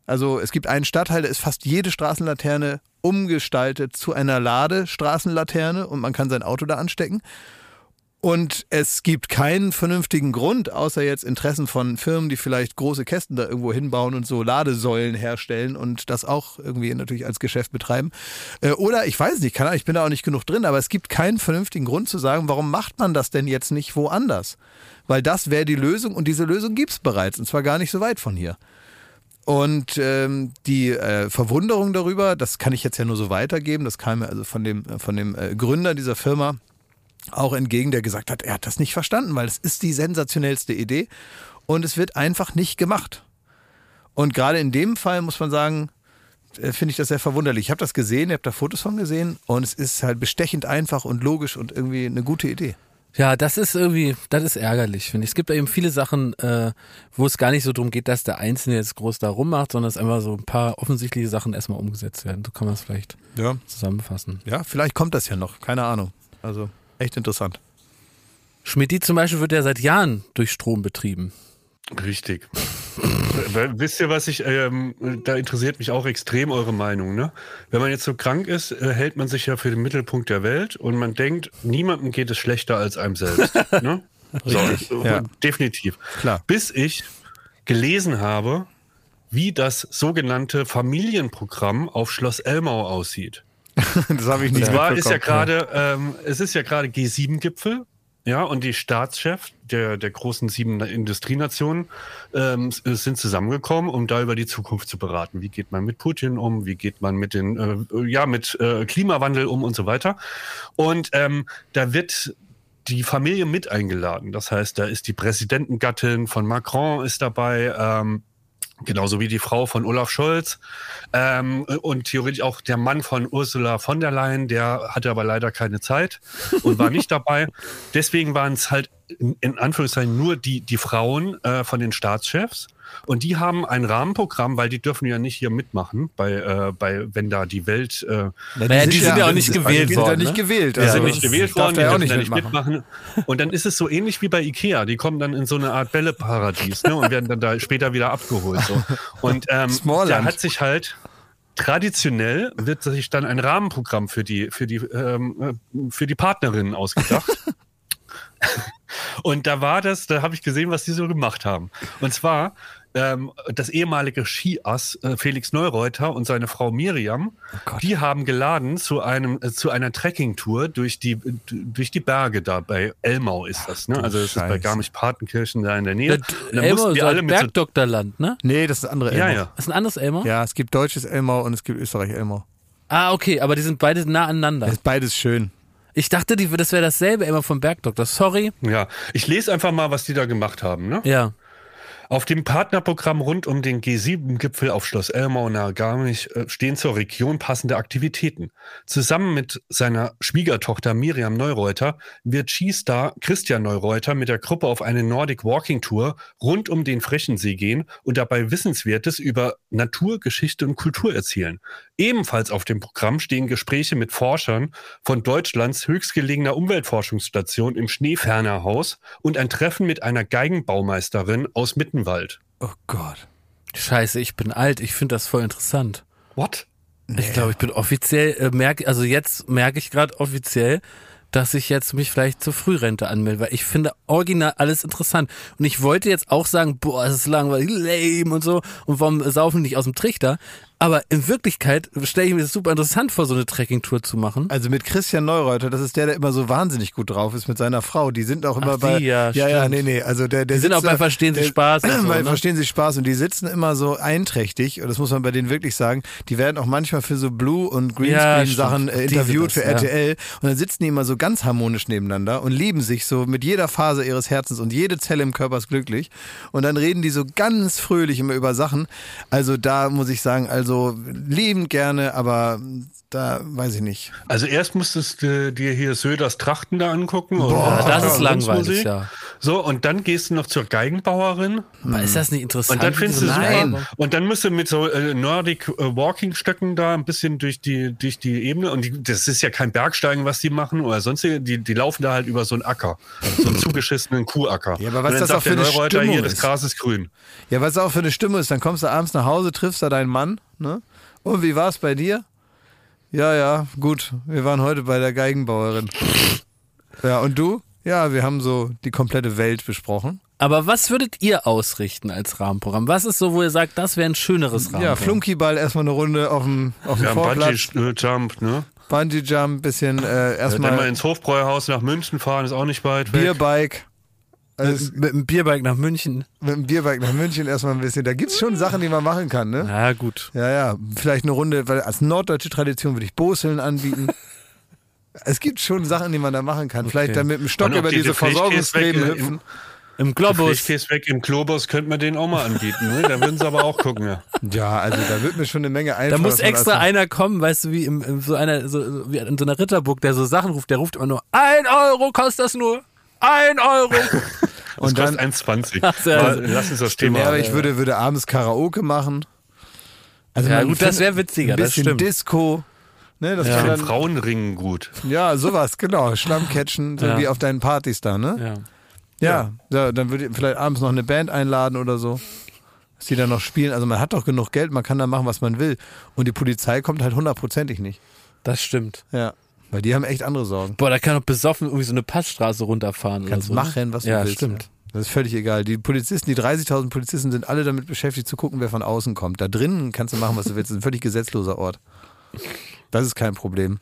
Also es gibt einen Stadtteil, da ist fast jede Straßenlaterne umgestaltet zu einer Ladestraßenlaterne und man kann sein Auto da anstecken. Und es gibt keinen vernünftigen Grund, außer jetzt Interessen von Firmen, die vielleicht große Kästen da irgendwo hinbauen und so Ladesäulen herstellen und das auch irgendwie natürlich als Geschäft betreiben. Äh, Oder ich weiß nicht, Ahnung, ich bin da auch nicht genug drin, aber es gibt keinen vernünftigen Grund zu sagen, warum macht man das denn jetzt nicht woanders? Weil das wäre die Lösung und diese Lösung gibt es bereits und zwar gar nicht so weit von hier. Und ähm, die äh, Verwunderung darüber, das kann ich jetzt ja nur so weitergeben, das kam mir also von dem, von dem äh, Gründer dieser Firma auch entgegen, der gesagt hat, er hat das nicht verstanden, weil es ist die sensationellste Idee und es wird einfach nicht gemacht. Und gerade in dem Fall muss man sagen, äh, finde ich das sehr verwunderlich. Ich habe das gesehen, ich habe da Fotos von gesehen und es ist halt bestechend einfach und logisch und irgendwie eine gute Idee. Ja, das ist irgendwie, das ist ärgerlich, finde ich. Es gibt eben viele Sachen, äh, wo es gar nicht so darum geht, dass der Einzelne jetzt groß da rummacht, sondern es einfach so ein paar offensichtliche Sachen erstmal umgesetzt werden. So kann man es vielleicht Ja. zusammenfassen. Ja, vielleicht kommt das ja noch, keine Ahnung. Also echt interessant. Schmidti zum Beispiel wird ja seit Jahren durch Strom betrieben. Richtig. Wisst ihr, was ich, ähm, da interessiert mich auch extrem eure Meinung, ne? Wenn man jetzt so krank ist, äh, hält man sich ja für den Mittelpunkt der Welt und man denkt, niemandem geht es schlechter als einem selbst. ne? So, ja. definitiv. Klar. Bis ich gelesen habe, wie das sogenannte Familienprogramm auf Schloss Elmau aussieht. Das habe ich nicht Und zwar ist ja gerade, ähm, es ist ja gerade G7-Gipfel, ja, und die Staatschefs der, der großen sieben Industrienationen ähm, s- sind zusammengekommen, um da über die Zukunft zu beraten. Wie geht man mit Putin um? Wie geht man mit den, äh, ja, mit äh, Klimawandel um und so weiter? Und ähm, da wird die Familie mit eingeladen. Das heißt, da ist die Präsidentengattin von Macron ist dabei, ähm, genauso wie die Frau von Olaf Scholz ähm, und theoretisch auch der Mann von Ursula von der Leyen, der hatte aber leider keine Zeit und war nicht dabei. Deswegen waren es halt in, in Anführungszeichen nur die, die Frauen äh, von den Staatschefs. Und die haben ein Rahmenprogramm, weil die dürfen ja nicht hier mitmachen, bei, äh, bei wenn da die Welt. Äh, Naja, die sind ja auch nicht gewählt Die sind ja worden. nicht ne? gewählt. die also sind das nicht gewählt worden, die dürfen auch da nicht nicht mitmachen. Und dann ist es so ähnlich wie bei Ikea. Die kommen dann in so eine Art Bälleparadies ne, und werden dann da später wieder abgeholt. So. Und ähm, da hat sich halt traditionell wird sich dann ein Rahmenprogramm für die für die ähm, äh, für die Partnerinnen ausgedacht. Und da war das, da habe ich gesehen, was die so gemacht haben. Und zwar ähm, das ehemalige Skiass äh, Felix Neureuter und seine Frau Miriam, die haben geladen zu einem äh, zu einer Trekkingtour durch die durch die Berge da bei Elmau ist das, ne? Also das ist bei Scheiße. Garmisch-Partenkirchen da in der Nähe. Das Und dann Elmo mussten ist alle halt so, Bergdoktorland, ne? Nee, das ist andere ja, Elmau. ja. Das ist ein anderes Elmo? Ja, es gibt deutsches Elmau und es gibt Österreich Elmau. Ah, okay, aber die sind beide nah aneinander. Das ist beides schön. Ich dachte, die, das wäre dasselbe Elmo vom Bergdoktor. Sorry. Ja, ich lese einfach mal, was die da gemacht haben, ne? Ja. Auf dem Partnerprogramm rund um den G7-Gipfel auf Schloss Elmau nahe Garmisch äh, stehen zur Region passende Aktivitäten. Zusammen mit seiner Schwiegertochter Miriam Neureuter wird Skistar Christian Neureuter mit der Gruppe auf eine Nordic Walking Tour rund um den Frechensee gehen und dabei Wissenswertes über Natur, Geschichte und Kultur erzählen. Ebenfalls auf dem Programm stehen Gespräche mit Forschern von Deutschlands höchstgelegener Umweltforschungsstation im Schneefernerhaus und ein Treffen mit einer Geigenbaumeisterin aus Mittenwald. Oh Gott. Scheiße, ich bin alt. Ich finde das voll interessant. What? Ich glaube, ich bin offiziell, äh, merke, also jetzt merke ich gerade offiziell, dass ich jetzt mich vielleicht zur Frührente anmelde, weil ich finde original alles interessant. Und ich wollte jetzt auch sagen, boah, es ist langweilig, lame und so, und warum saufen die nicht aus dem Trichter? Aber in Wirklichkeit stelle ich mir das super interessant vor, so eine Trekkingtour zu machen. Also mit Christian Neureuter, das ist der, der immer so wahnsinnig gut drauf ist mit seiner Frau. Die sind auch immer Ach, bei. die, ja, ja, ja, nee, nee. Also der, der Die sind auch bei Verstehen Sie der- Spaß und so, bei ne? Verstehen Sie Spaß und die sitzen immer so einträchtig, und das muss man bei denen wirklich sagen, die werden auch manchmal für so Blue- und Ja, Greenscreen-Sachen stimmt. äh, interviewt für das, ja. RTL und dann sitzen die immer so ganz harmonisch nebeneinander und lieben sich so mit jeder Phase ihres Herzens und jede Zelle im Körper ist glücklich und dann reden die so ganz fröhlich immer über Sachen. Also da muss ich sagen, also liebend gerne, aber da weiß ich nicht. Also erst musstest du dir hier Söders Trachten da angucken. Boah, das ist langweilig, ja. So, und dann gehst du noch zur Geigenbauerin Aber ist das nicht interessant? und dann findest du Nein. super. Und dann musst du mit so äh, Nordic äh, Walking Stöcken da ein bisschen durch die, durch die Ebene. Und die, das ist ja kein Bergsteigen, was die machen oder sonstige. Die, die laufen da halt über so einen Acker. So einen zugeschissenen Kuhacker. Ja, aber was dann das auch für eine Neureuter Stimmung hier, das ist. Gras ist grün. Ja, was auch für eine Stimme ist, dann kommst du abends nach Hause, triffst da deinen Mann, ne? Und wie war es bei dir? Ja, ja, gut. Wir waren heute bei der Geigenbauerin. Ja, und du? Ja, wir haben so die komplette Welt besprochen. Aber was würdet ihr ausrichten als Rahmenprogramm? Was ist so, wo ihr sagt, das wäre ein schöneres Rahmenprogramm? Ja, Flunkyball erstmal eine Runde auf dem, auf dem Ja, Vorplatz. Bungee Jump, ne? Bungee Jump, bisschen äh, Dann mal erstmal ins Hofbräuhaus nach München fahren, ist auch nicht weit weg. Bierbike. Also, Mit dem Bierbike nach München. mit dem Bierbike nach München erstmal ein bisschen. Da gibt's schon Sachen, die man machen kann, ne? Na gut. Ja, ja. Vielleicht eine Runde, weil als norddeutsche Tradition würde ich Boseln anbieten. Es gibt schon Sachen, die man da machen kann. Vielleicht dann mit dem Stock über die- diese Versorgungsgräben hüpfen. Im Globus. Fischkäse weg im Globus könnte man den auch mal anbieten, ne? Da würden sie aber auch gucken, ja. Ja, also da wird mir schon eine Menge Da einfallen. muss was man extra als- einer kommen, weißt du, wie im, im so einer, so, wie in so einer Ritterburg, der so Sachen ruft, der ruft immer nur, ein Euro kostet das nur. Ein Euro. Das Und dann- kostet 1,20. Ach, sehr- Aber Lass uns das Thema. Ja, aber ich würde, würde abends Karaoke machen. Also Ja, gut, das wäre witziger, Ein das bisschen stimmt. Disco. Ne, das ja. dann, Frauenringen gut. ja, sowas, genau. Schlammcatchen, so Ja. wie auf deinen Partys da, ne? Ja. Ja, ja. dann würde ich vielleicht abends noch eine Band einladen oder so. Dass die dann noch spielen. Also man hat doch genug Geld, man kann da machen, was man will. Und die Polizei kommt halt hundertprozentig nicht. Das stimmt. Ja. Weil die haben echt andere Sorgen. Boah, da kann doch besoffen irgendwie so eine Passstraße runterfahren Kannst oder so. ne? machen, was du ja, willst. stimmt. Das ist völlig egal. Die Polizisten, die 30.000 Polizisten sind alle damit beschäftigt zu gucken, wer von außen kommt. Da drinnen kannst du machen, was du willst. Das ist ein völlig gesetzloser Ort. Das ist kein Problem.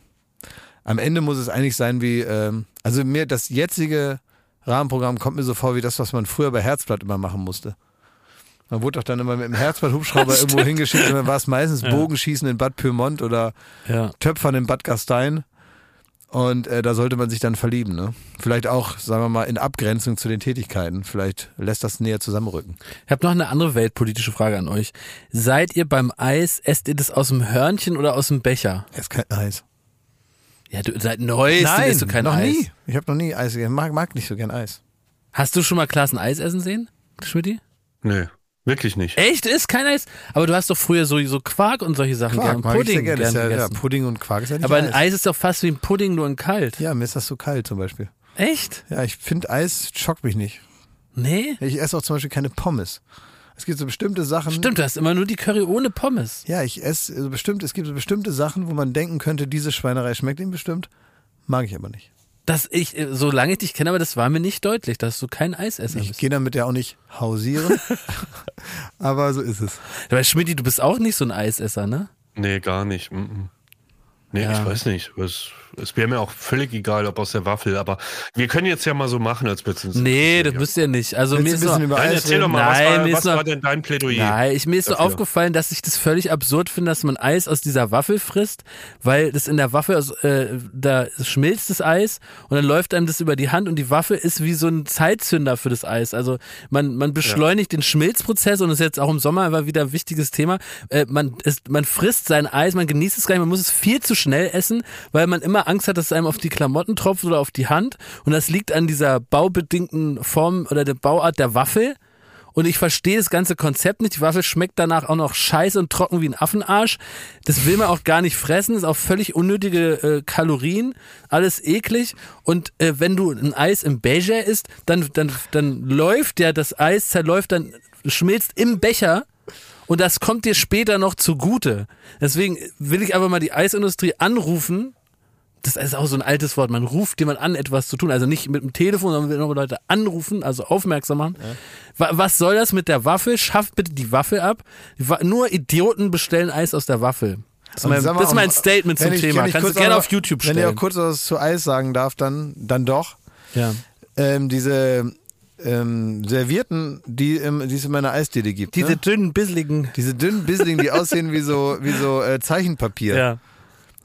Am Ende muss es eigentlich sein wie, ähm, also mir das jetzige Rahmenprogramm kommt mir so vor wie das, was man früher bei Herzblatt immer machen musste. Man wurde doch dann immer mit dem Herzblatt-Hubschrauber irgendwo hingeschickt und dann war es meistens Bogenschießen in Bad Pyrmont oder Ja. Töpfern in Bad Gastein. Und äh, da sollte man sich dann verlieben. Ne? Vielleicht auch, sagen wir mal, in Abgrenzung zu den Tätigkeiten. Vielleicht lässt das näher zusammenrücken. Ich habe noch eine andere weltpolitische Frage an euch. Seid ihr beim Eis, esst ihr das aus dem Hörnchen oder aus dem Becher? Es ist kein Eis. Ja, du seit Neues isst du kein noch Eis. nie. Ich habe noch nie Eis gegessen. Mag, mag nicht so gern Eis. Hast du schon mal Klaas ein Eis essen sehen, Schmidti? Nee, wirklich nicht. Echt? Ist kein Eis? Aber du hast doch früher so, so Quark und solche Sachen Quark gern. mag ich sehr Pudding gern Ist ja, ja. Pudding und Quark ist ja nicht Aber ein Eis. Eis ist doch fast wie ein Pudding, nur in kalt. Ja, mir ist das zu kalt zum Beispiel. Echt? Ja, ich finde Eis schockt mich nicht. Nee? Ich esse auch zum Beispiel keine Pommes. Es gibt so bestimmte Sachen. Stimmt, du hast immer nur die Curry ohne Pommes. Ja, ich esse so bestimmt, es gibt so bestimmte Sachen, wo man denken könnte, diese Schweinerei schmeckt ihm bestimmt. Mag ich aber nicht. Dass ich, äh, solange ich dich kenne, aber das war mir nicht deutlich, dass du kein Eisesser Ich bist. gehe damit ja auch nicht hausieren. aber so ist es. Aber Schmidti, du bist auch nicht so ein Eisesser, ne? Nee, gar nicht. Mm -mm. Nee, Ja. ich weiß nicht. Es, es wäre mir auch völlig egal, ob aus der Waffel, aber wir können jetzt ja mal so machen, als würden es Nee, das müsst ihr nicht. Also Willst mir du ist über Nein, erzähl doch mal, was, Nein, war, mir ist was nur- war denn dein Plädoyer? Nein, ich, mir ist so dafür? aufgefallen, dass ich das völlig absurd finde, dass man Eis aus dieser Waffel frisst, weil das in der Waffel, aus, äh, da schmilzt das Eis und dann läuft einem das über die Hand und die Waffel ist wie so ein Zeitzünder für das Eis. Also man, man beschleunigt den Schmilzprozess und das ist jetzt auch im Sommer einfach wieder ein wichtiges Thema. Äh, man, ist, man frisst sein Eis, man genießt es gar nicht, man muss es viel zu schnell essen, weil man immer Angst hat, dass es einem auf die Klamotten tropft oder auf die Hand und das liegt an dieser baubedingten Form oder der Bauart der Waffel. Und ich verstehe das ganze Konzept nicht. Die Waffel schmeckt danach auch noch scheiße und trocken wie ein Affenarsch. Das will man auch gar nicht fressen. Ist auch völlig unnötige äh, Kalorien. Alles eklig. Und äh, wenn du ein Eis im Becher isst, dann, dann, dann läuft ja das Eis, zerläuft dann, schmilzt im Becher. Und das kommt dir später noch zugute. Deswegen will ich aber mal die Eisindustrie anrufen. Das ist auch so ein altes Wort. Man ruft jemand an, etwas zu tun. Also nicht mit dem Telefon, sondern will noch Leute anrufen, also aufmerksam machen. Wa- Was soll das mit der Waffel? Schafft bitte die Waffel ab. Nur Idioten bestellen Eis aus der Waffel. Das ist Und mein, das ist mein Statement zum ich- Thema. ich Kannst du gerne auf YouTube Wenn ich auch stellen. kurz was zu Eis sagen darf, dann, dann doch. Ja. Ähm, diese ähm, Servierten, die, ähm, die es in meiner Eisdiele gibt. Diese ne? dünnen, bisseligen. diese dünnen Bissling, die aussehen wie so, wie so äh, Zeichenpapier. Ja.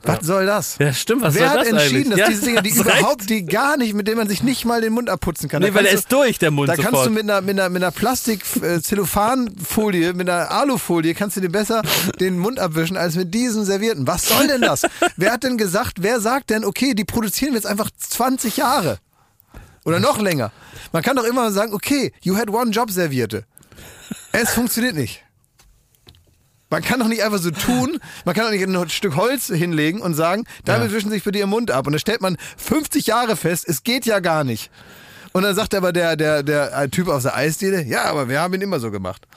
Was soll das? Ja, stimmt. Was Wer soll hat das entschieden, eigentlich? dass diese Dinger, die überhaupt, die gar nicht, mit denen man sich nicht mal den Mund abputzen kann. Nee, weil er kannst ist durch, der Mund Da kannst sofort. du mit einer, mit einer, mit einer Plastik-Zellophanfolie, mit einer Alufolie, kannst du dir besser den Mund abwischen als mit diesen Servierten. Was soll denn das? wer hat denn gesagt, wer sagt denn, okay, die produzieren wir jetzt einfach 20 Jahre? Oder noch länger. Man kann doch immer sagen, okay, you had one job Servierte. Es funktioniert nicht. Man kann doch nicht einfach so tun, man kann doch nicht ein Stück Holz hinlegen und sagen, damit wischen Sie sich bitte Ihr Mund ab. Und dann stellt man 50 Jahre fest, es geht ja gar nicht. Und dann sagt aber der, der, der Typ aus der Eisdiele, ja, aber wir haben ihn immer so gemacht.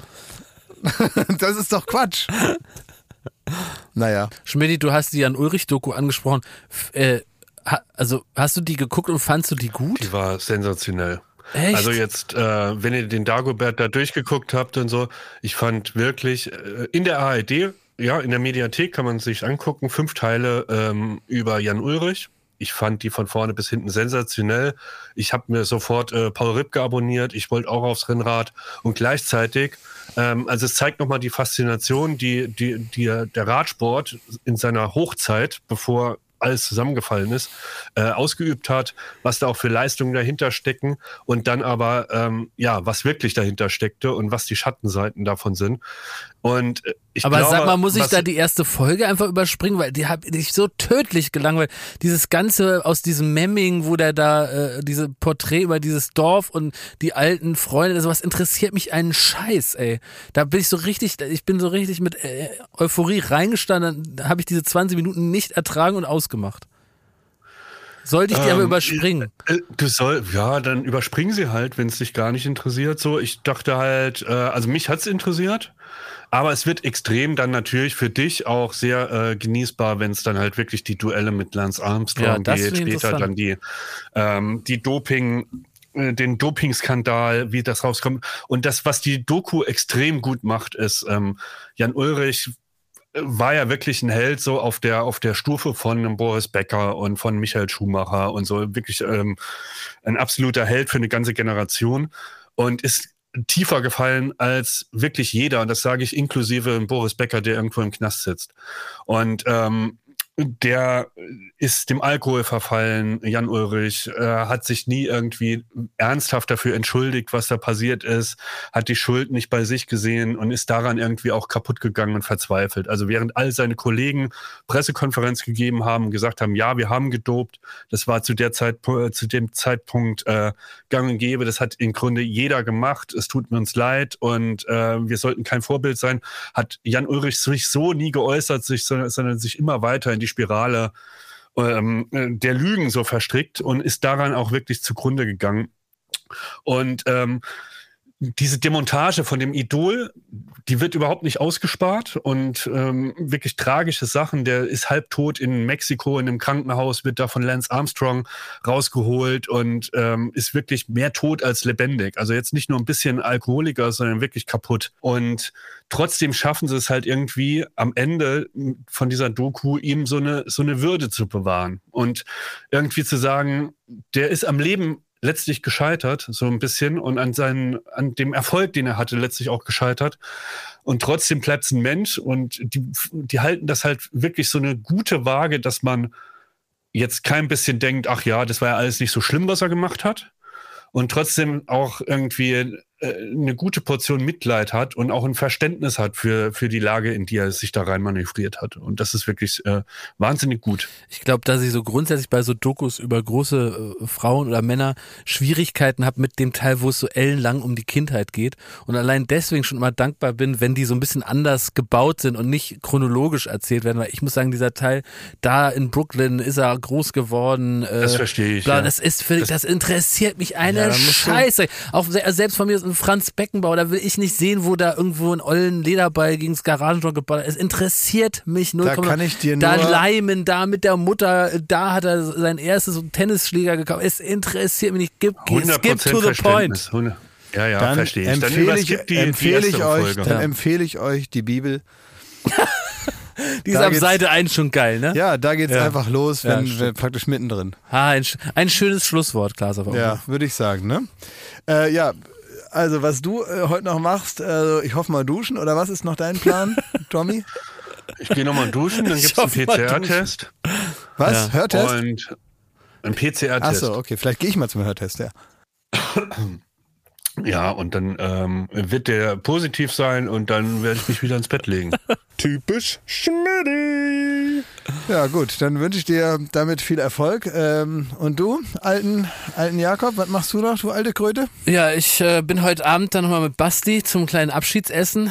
das ist doch Quatsch. Naja. Schmidti, du hast die Jan Ulrich-Doku angesprochen. F äh, ha, also hast du die geguckt und fandst du die gut? Die war sensationell. Echt? Also jetzt, äh, wenn ihr den Dagobert da durchgeguckt habt und so, ich fand wirklich äh, in der ARD, ja, in der Mediathek kann man sich angucken, fünf Teile ähm, über Jan Ulrich. Ich fand die von vorne bis hinten sensationell. Ich habe mir sofort äh, Paul Ripke abonniert. Ich wollte auch aufs Rennrad und gleichzeitig, ähm, also es zeigt nochmal die Faszination, die, die, die der Radsport in seiner Hochzeit, bevor alles zusammengefallen ist, äh, ausgeübt hat, was da auch für Leistungen dahinter stecken und dann aber, ähm, ja, was wirklich dahinter steckte und was die Schattenseiten davon sind. Und äh, ich Aber glaube, sag mal, muss ich was- da die erste Folge einfach überspringen, weil die hat mich so tödlich gelangweilt. Dieses ganze aus diesem Memming, wo der da äh, diese Porträt über dieses Dorf und die alten Freunde, sowas interessiert mich einen Scheiß, ey. Da bin ich so richtig, ich bin so richtig mit äh, Euphorie reingestanden, da habe ich diese 20 Minuten nicht ertragen und ausgemacht. Sollte ich die aber Ähm, überspringen? Äh, Du soll, ja, dann überspringen sie halt, wenn es dich gar nicht interessiert. So, ich dachte halt, äh, also mich hat's interessiert, aber es wird extrem dann natürlich für dich auch sehr äh, genießbar, wenn es dann halt wirklich die Duelle mit Lance Ja, Armstrong das geht, später dann die, ähm, die Doping, äh, den Dopingskandal, wie das rauskommt. Und das, was die Doku extrem gut macht, ist, ähm, Jan Ulrich war ja wirklich ein Held so auf der auf der Stufe von Boris Becker und von Michael Schumacher und so. Wirklich ähm, ein absoluter Held für eine ganze Generation. Und ist tiefer gefallen als wirklich jeder. Und das sage ich inklusive Boris Becker, der irgendwo im Knast sitzt. Und ähm, der ist dem Alkohol verfallen, Jan Ulrich, äh, hat sich nie irgendwie ernsthaft dafür entschuldigt, was da passiert ist, hat die Schuld nicht bei sich gesehen und ist daran irgendwie auch kaputt gegangen und verzweifelt. Also während all seine Kollegen Pressekonferenz gegeben haben gesagt haben, ja, wir haben gedopt, das war zu der Zeit, zu dem Zeitpunkt äh, gang und gäbe, das hat im Grunde jeder gemacht, es tut mir uns leid und äh, wir sollten kein Vorbild sein, hat Jan Ulrich sich so nie geäußert, sich, sondern, sondern sich immer weiter in die Spirale ähm, der Lügen so verstrickt und ist daran auch wirklich zugrunde gegangen. Und ähm, diese Demontage von dem Idol, die wird überhaupt nicht ausgespart und ähm, wirklich tragische Sachen. Der ist halbtot in Mexiko in einem Krankenhaus, wird da von Lance Armstrong rausgeholt und ähm, ist wirklich mehr tot als lebendig. Also jetzt nicht nur ein bisschen Alkoholiker, sondern wirklich kaputt. Und trotzdem schaffen sie es halt irgendwie am Ende von dieser Doku ihm so eine so eine Würde zu bewahren und irgendwie zu sagen, der ist am Leben letztlich gescheitert, so ein bisschen, und an seinen, an dem Erfolg, den er hatte, letztlich auch gescheitert. Und trotzdem bleibt es ein Mensch und die, die halten das halt wirklich so eine gute Waage, dass man jetzt kein bisschen denkt, ach ja, das war ja alles nicht so schlimm, was er gemacht hat. Und trotzdem auch irgendwie eine gute Portion Mitleid hat und auch ein Verständnis hat für, für die Lage, in die er sich da rein manövriert hat. Und das ist wirklich äh, wahnsinnig gut. Ich glaube, dass ich so grundsätzlich bei so Dokus über große äh, Frauen oder Männer Schwierigkeiten habe mit dem Teil, wo es so ellenlang um die Kindheit geht. Und allein deswegen schon immer dankbar bin, wenn die so ein bisschen anders gebaut sind und nicht chronologisch erzählt werden. Weil ich muss sagen, dieser Teil, da in Brooklyn ist er groß geworden. Äh, das verstehe ich. Bla, ja. Das ist für, das, Das- interessiert mich eine Ja, Scheiße. Auch se- selbst von mir ist ein Franz Beckenbauer, da will ich nicht sehen, wo da irgendwo ein ollen Lederball gegen das Garagentor gebaut hat. Es interessiert mich null. Da kann ich dir Da nur- Leimen, da mit der Mutter, da hat er sein erstes Tennisschläger gekauft. Es interessiert mich nicht. Gib, 100% skip to the point. Verständnis. 100 Ja, ja, Dann verstehe ich. Dann empfehle ich, überskip die, empfehle die ich euch, Folge. dann Ja. empfehle ich euch die Bibel. Die ist Da ab Seite 1 schon geil, ne? Ja, da geht's Ja. einfach los, Ja, wenn stimmt. wir praktisch mittendrin. Ah, ein, ein schönes Schlusswort, Klaas. Ja, würde ich sagen, ne? Äh, ja, also was du äh, heute noch machst, äh, ich hoffe mal duschen oder was ist noch dein Plan, Tommy? Ich gehe nochmal duschen, dann gibt es einen PCR-Test. Was? Ja. Hörtest? Und ein PCR-Test. Achso, okay, vielleicht gehe ich mal zum Hörtest, ja. Ja, und dann ähm, wird der positiv sein und dann werde ich mich wieder ins Bett legen. Typisch Schmidti. Ja, gut, dann wünsche ich dir damit viel Erfolg. Ähm, und du, alten, alten Jakob, was machst du noch, du alte Kröte? Ja, ich äh, bin heute Abend dann nochmal mit Basti zum kleinen Abschiedsessen.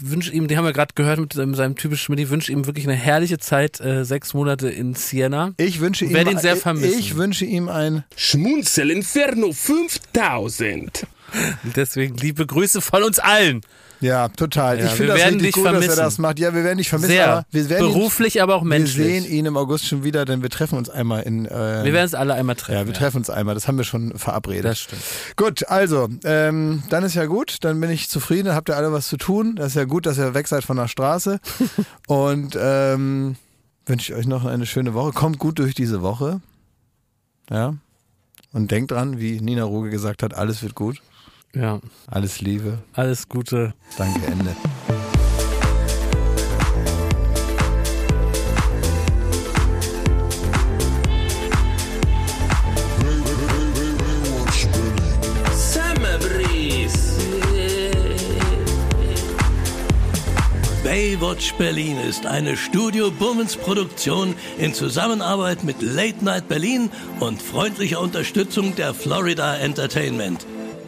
Wünsche ihm, die haben wir gerade gehört mit seinem, typischen Schmidt, wünsche ihm wirklich eine herrliche Zeit, äh, sechs Monate in Siena. Ich wünsche ihm, ihn sehr vermissen. ich wünsche ihm ein Schmunzel Inferno 5000. Deswegen liebe Grüße von uns allen. Ja, total. Ja, ich finde das werden richtig dich gut, dass er vermissen. das macht. Ja, wir werden dich vermissen, Sehr. aber wir werden Beruflich, aber auch ihn, wir menschlich. sehen ihn im August schon wieder, denn wir treffen uns einmal in. Äh, wir werden es alle einmal treffen. ja, wir treffen uns einmal. Das haben wir schon verabredet. Das stimmt. Gut, also, ähm, dann ist ja gut, dann bin ich zufrieden, dann habt ihr alle was zu tun. Das ist ja gut, dass ihr weg seid von der Straße. Und ähm, wünsche ich euch noch eine schöne Woche. Kommt gut durch diese Woche. Ja. Und denkt dran, wie Nina Ruge gesagt hat, alles wird gut. Ja, Alles Liebe. alles Gute. Danke, Ende. Baywatch Berlin ist eine Studio Bummens Produktion in Zusammenarbeit mit Late Night Berlin und freundlicher Unterstützung der Florida Entertainment.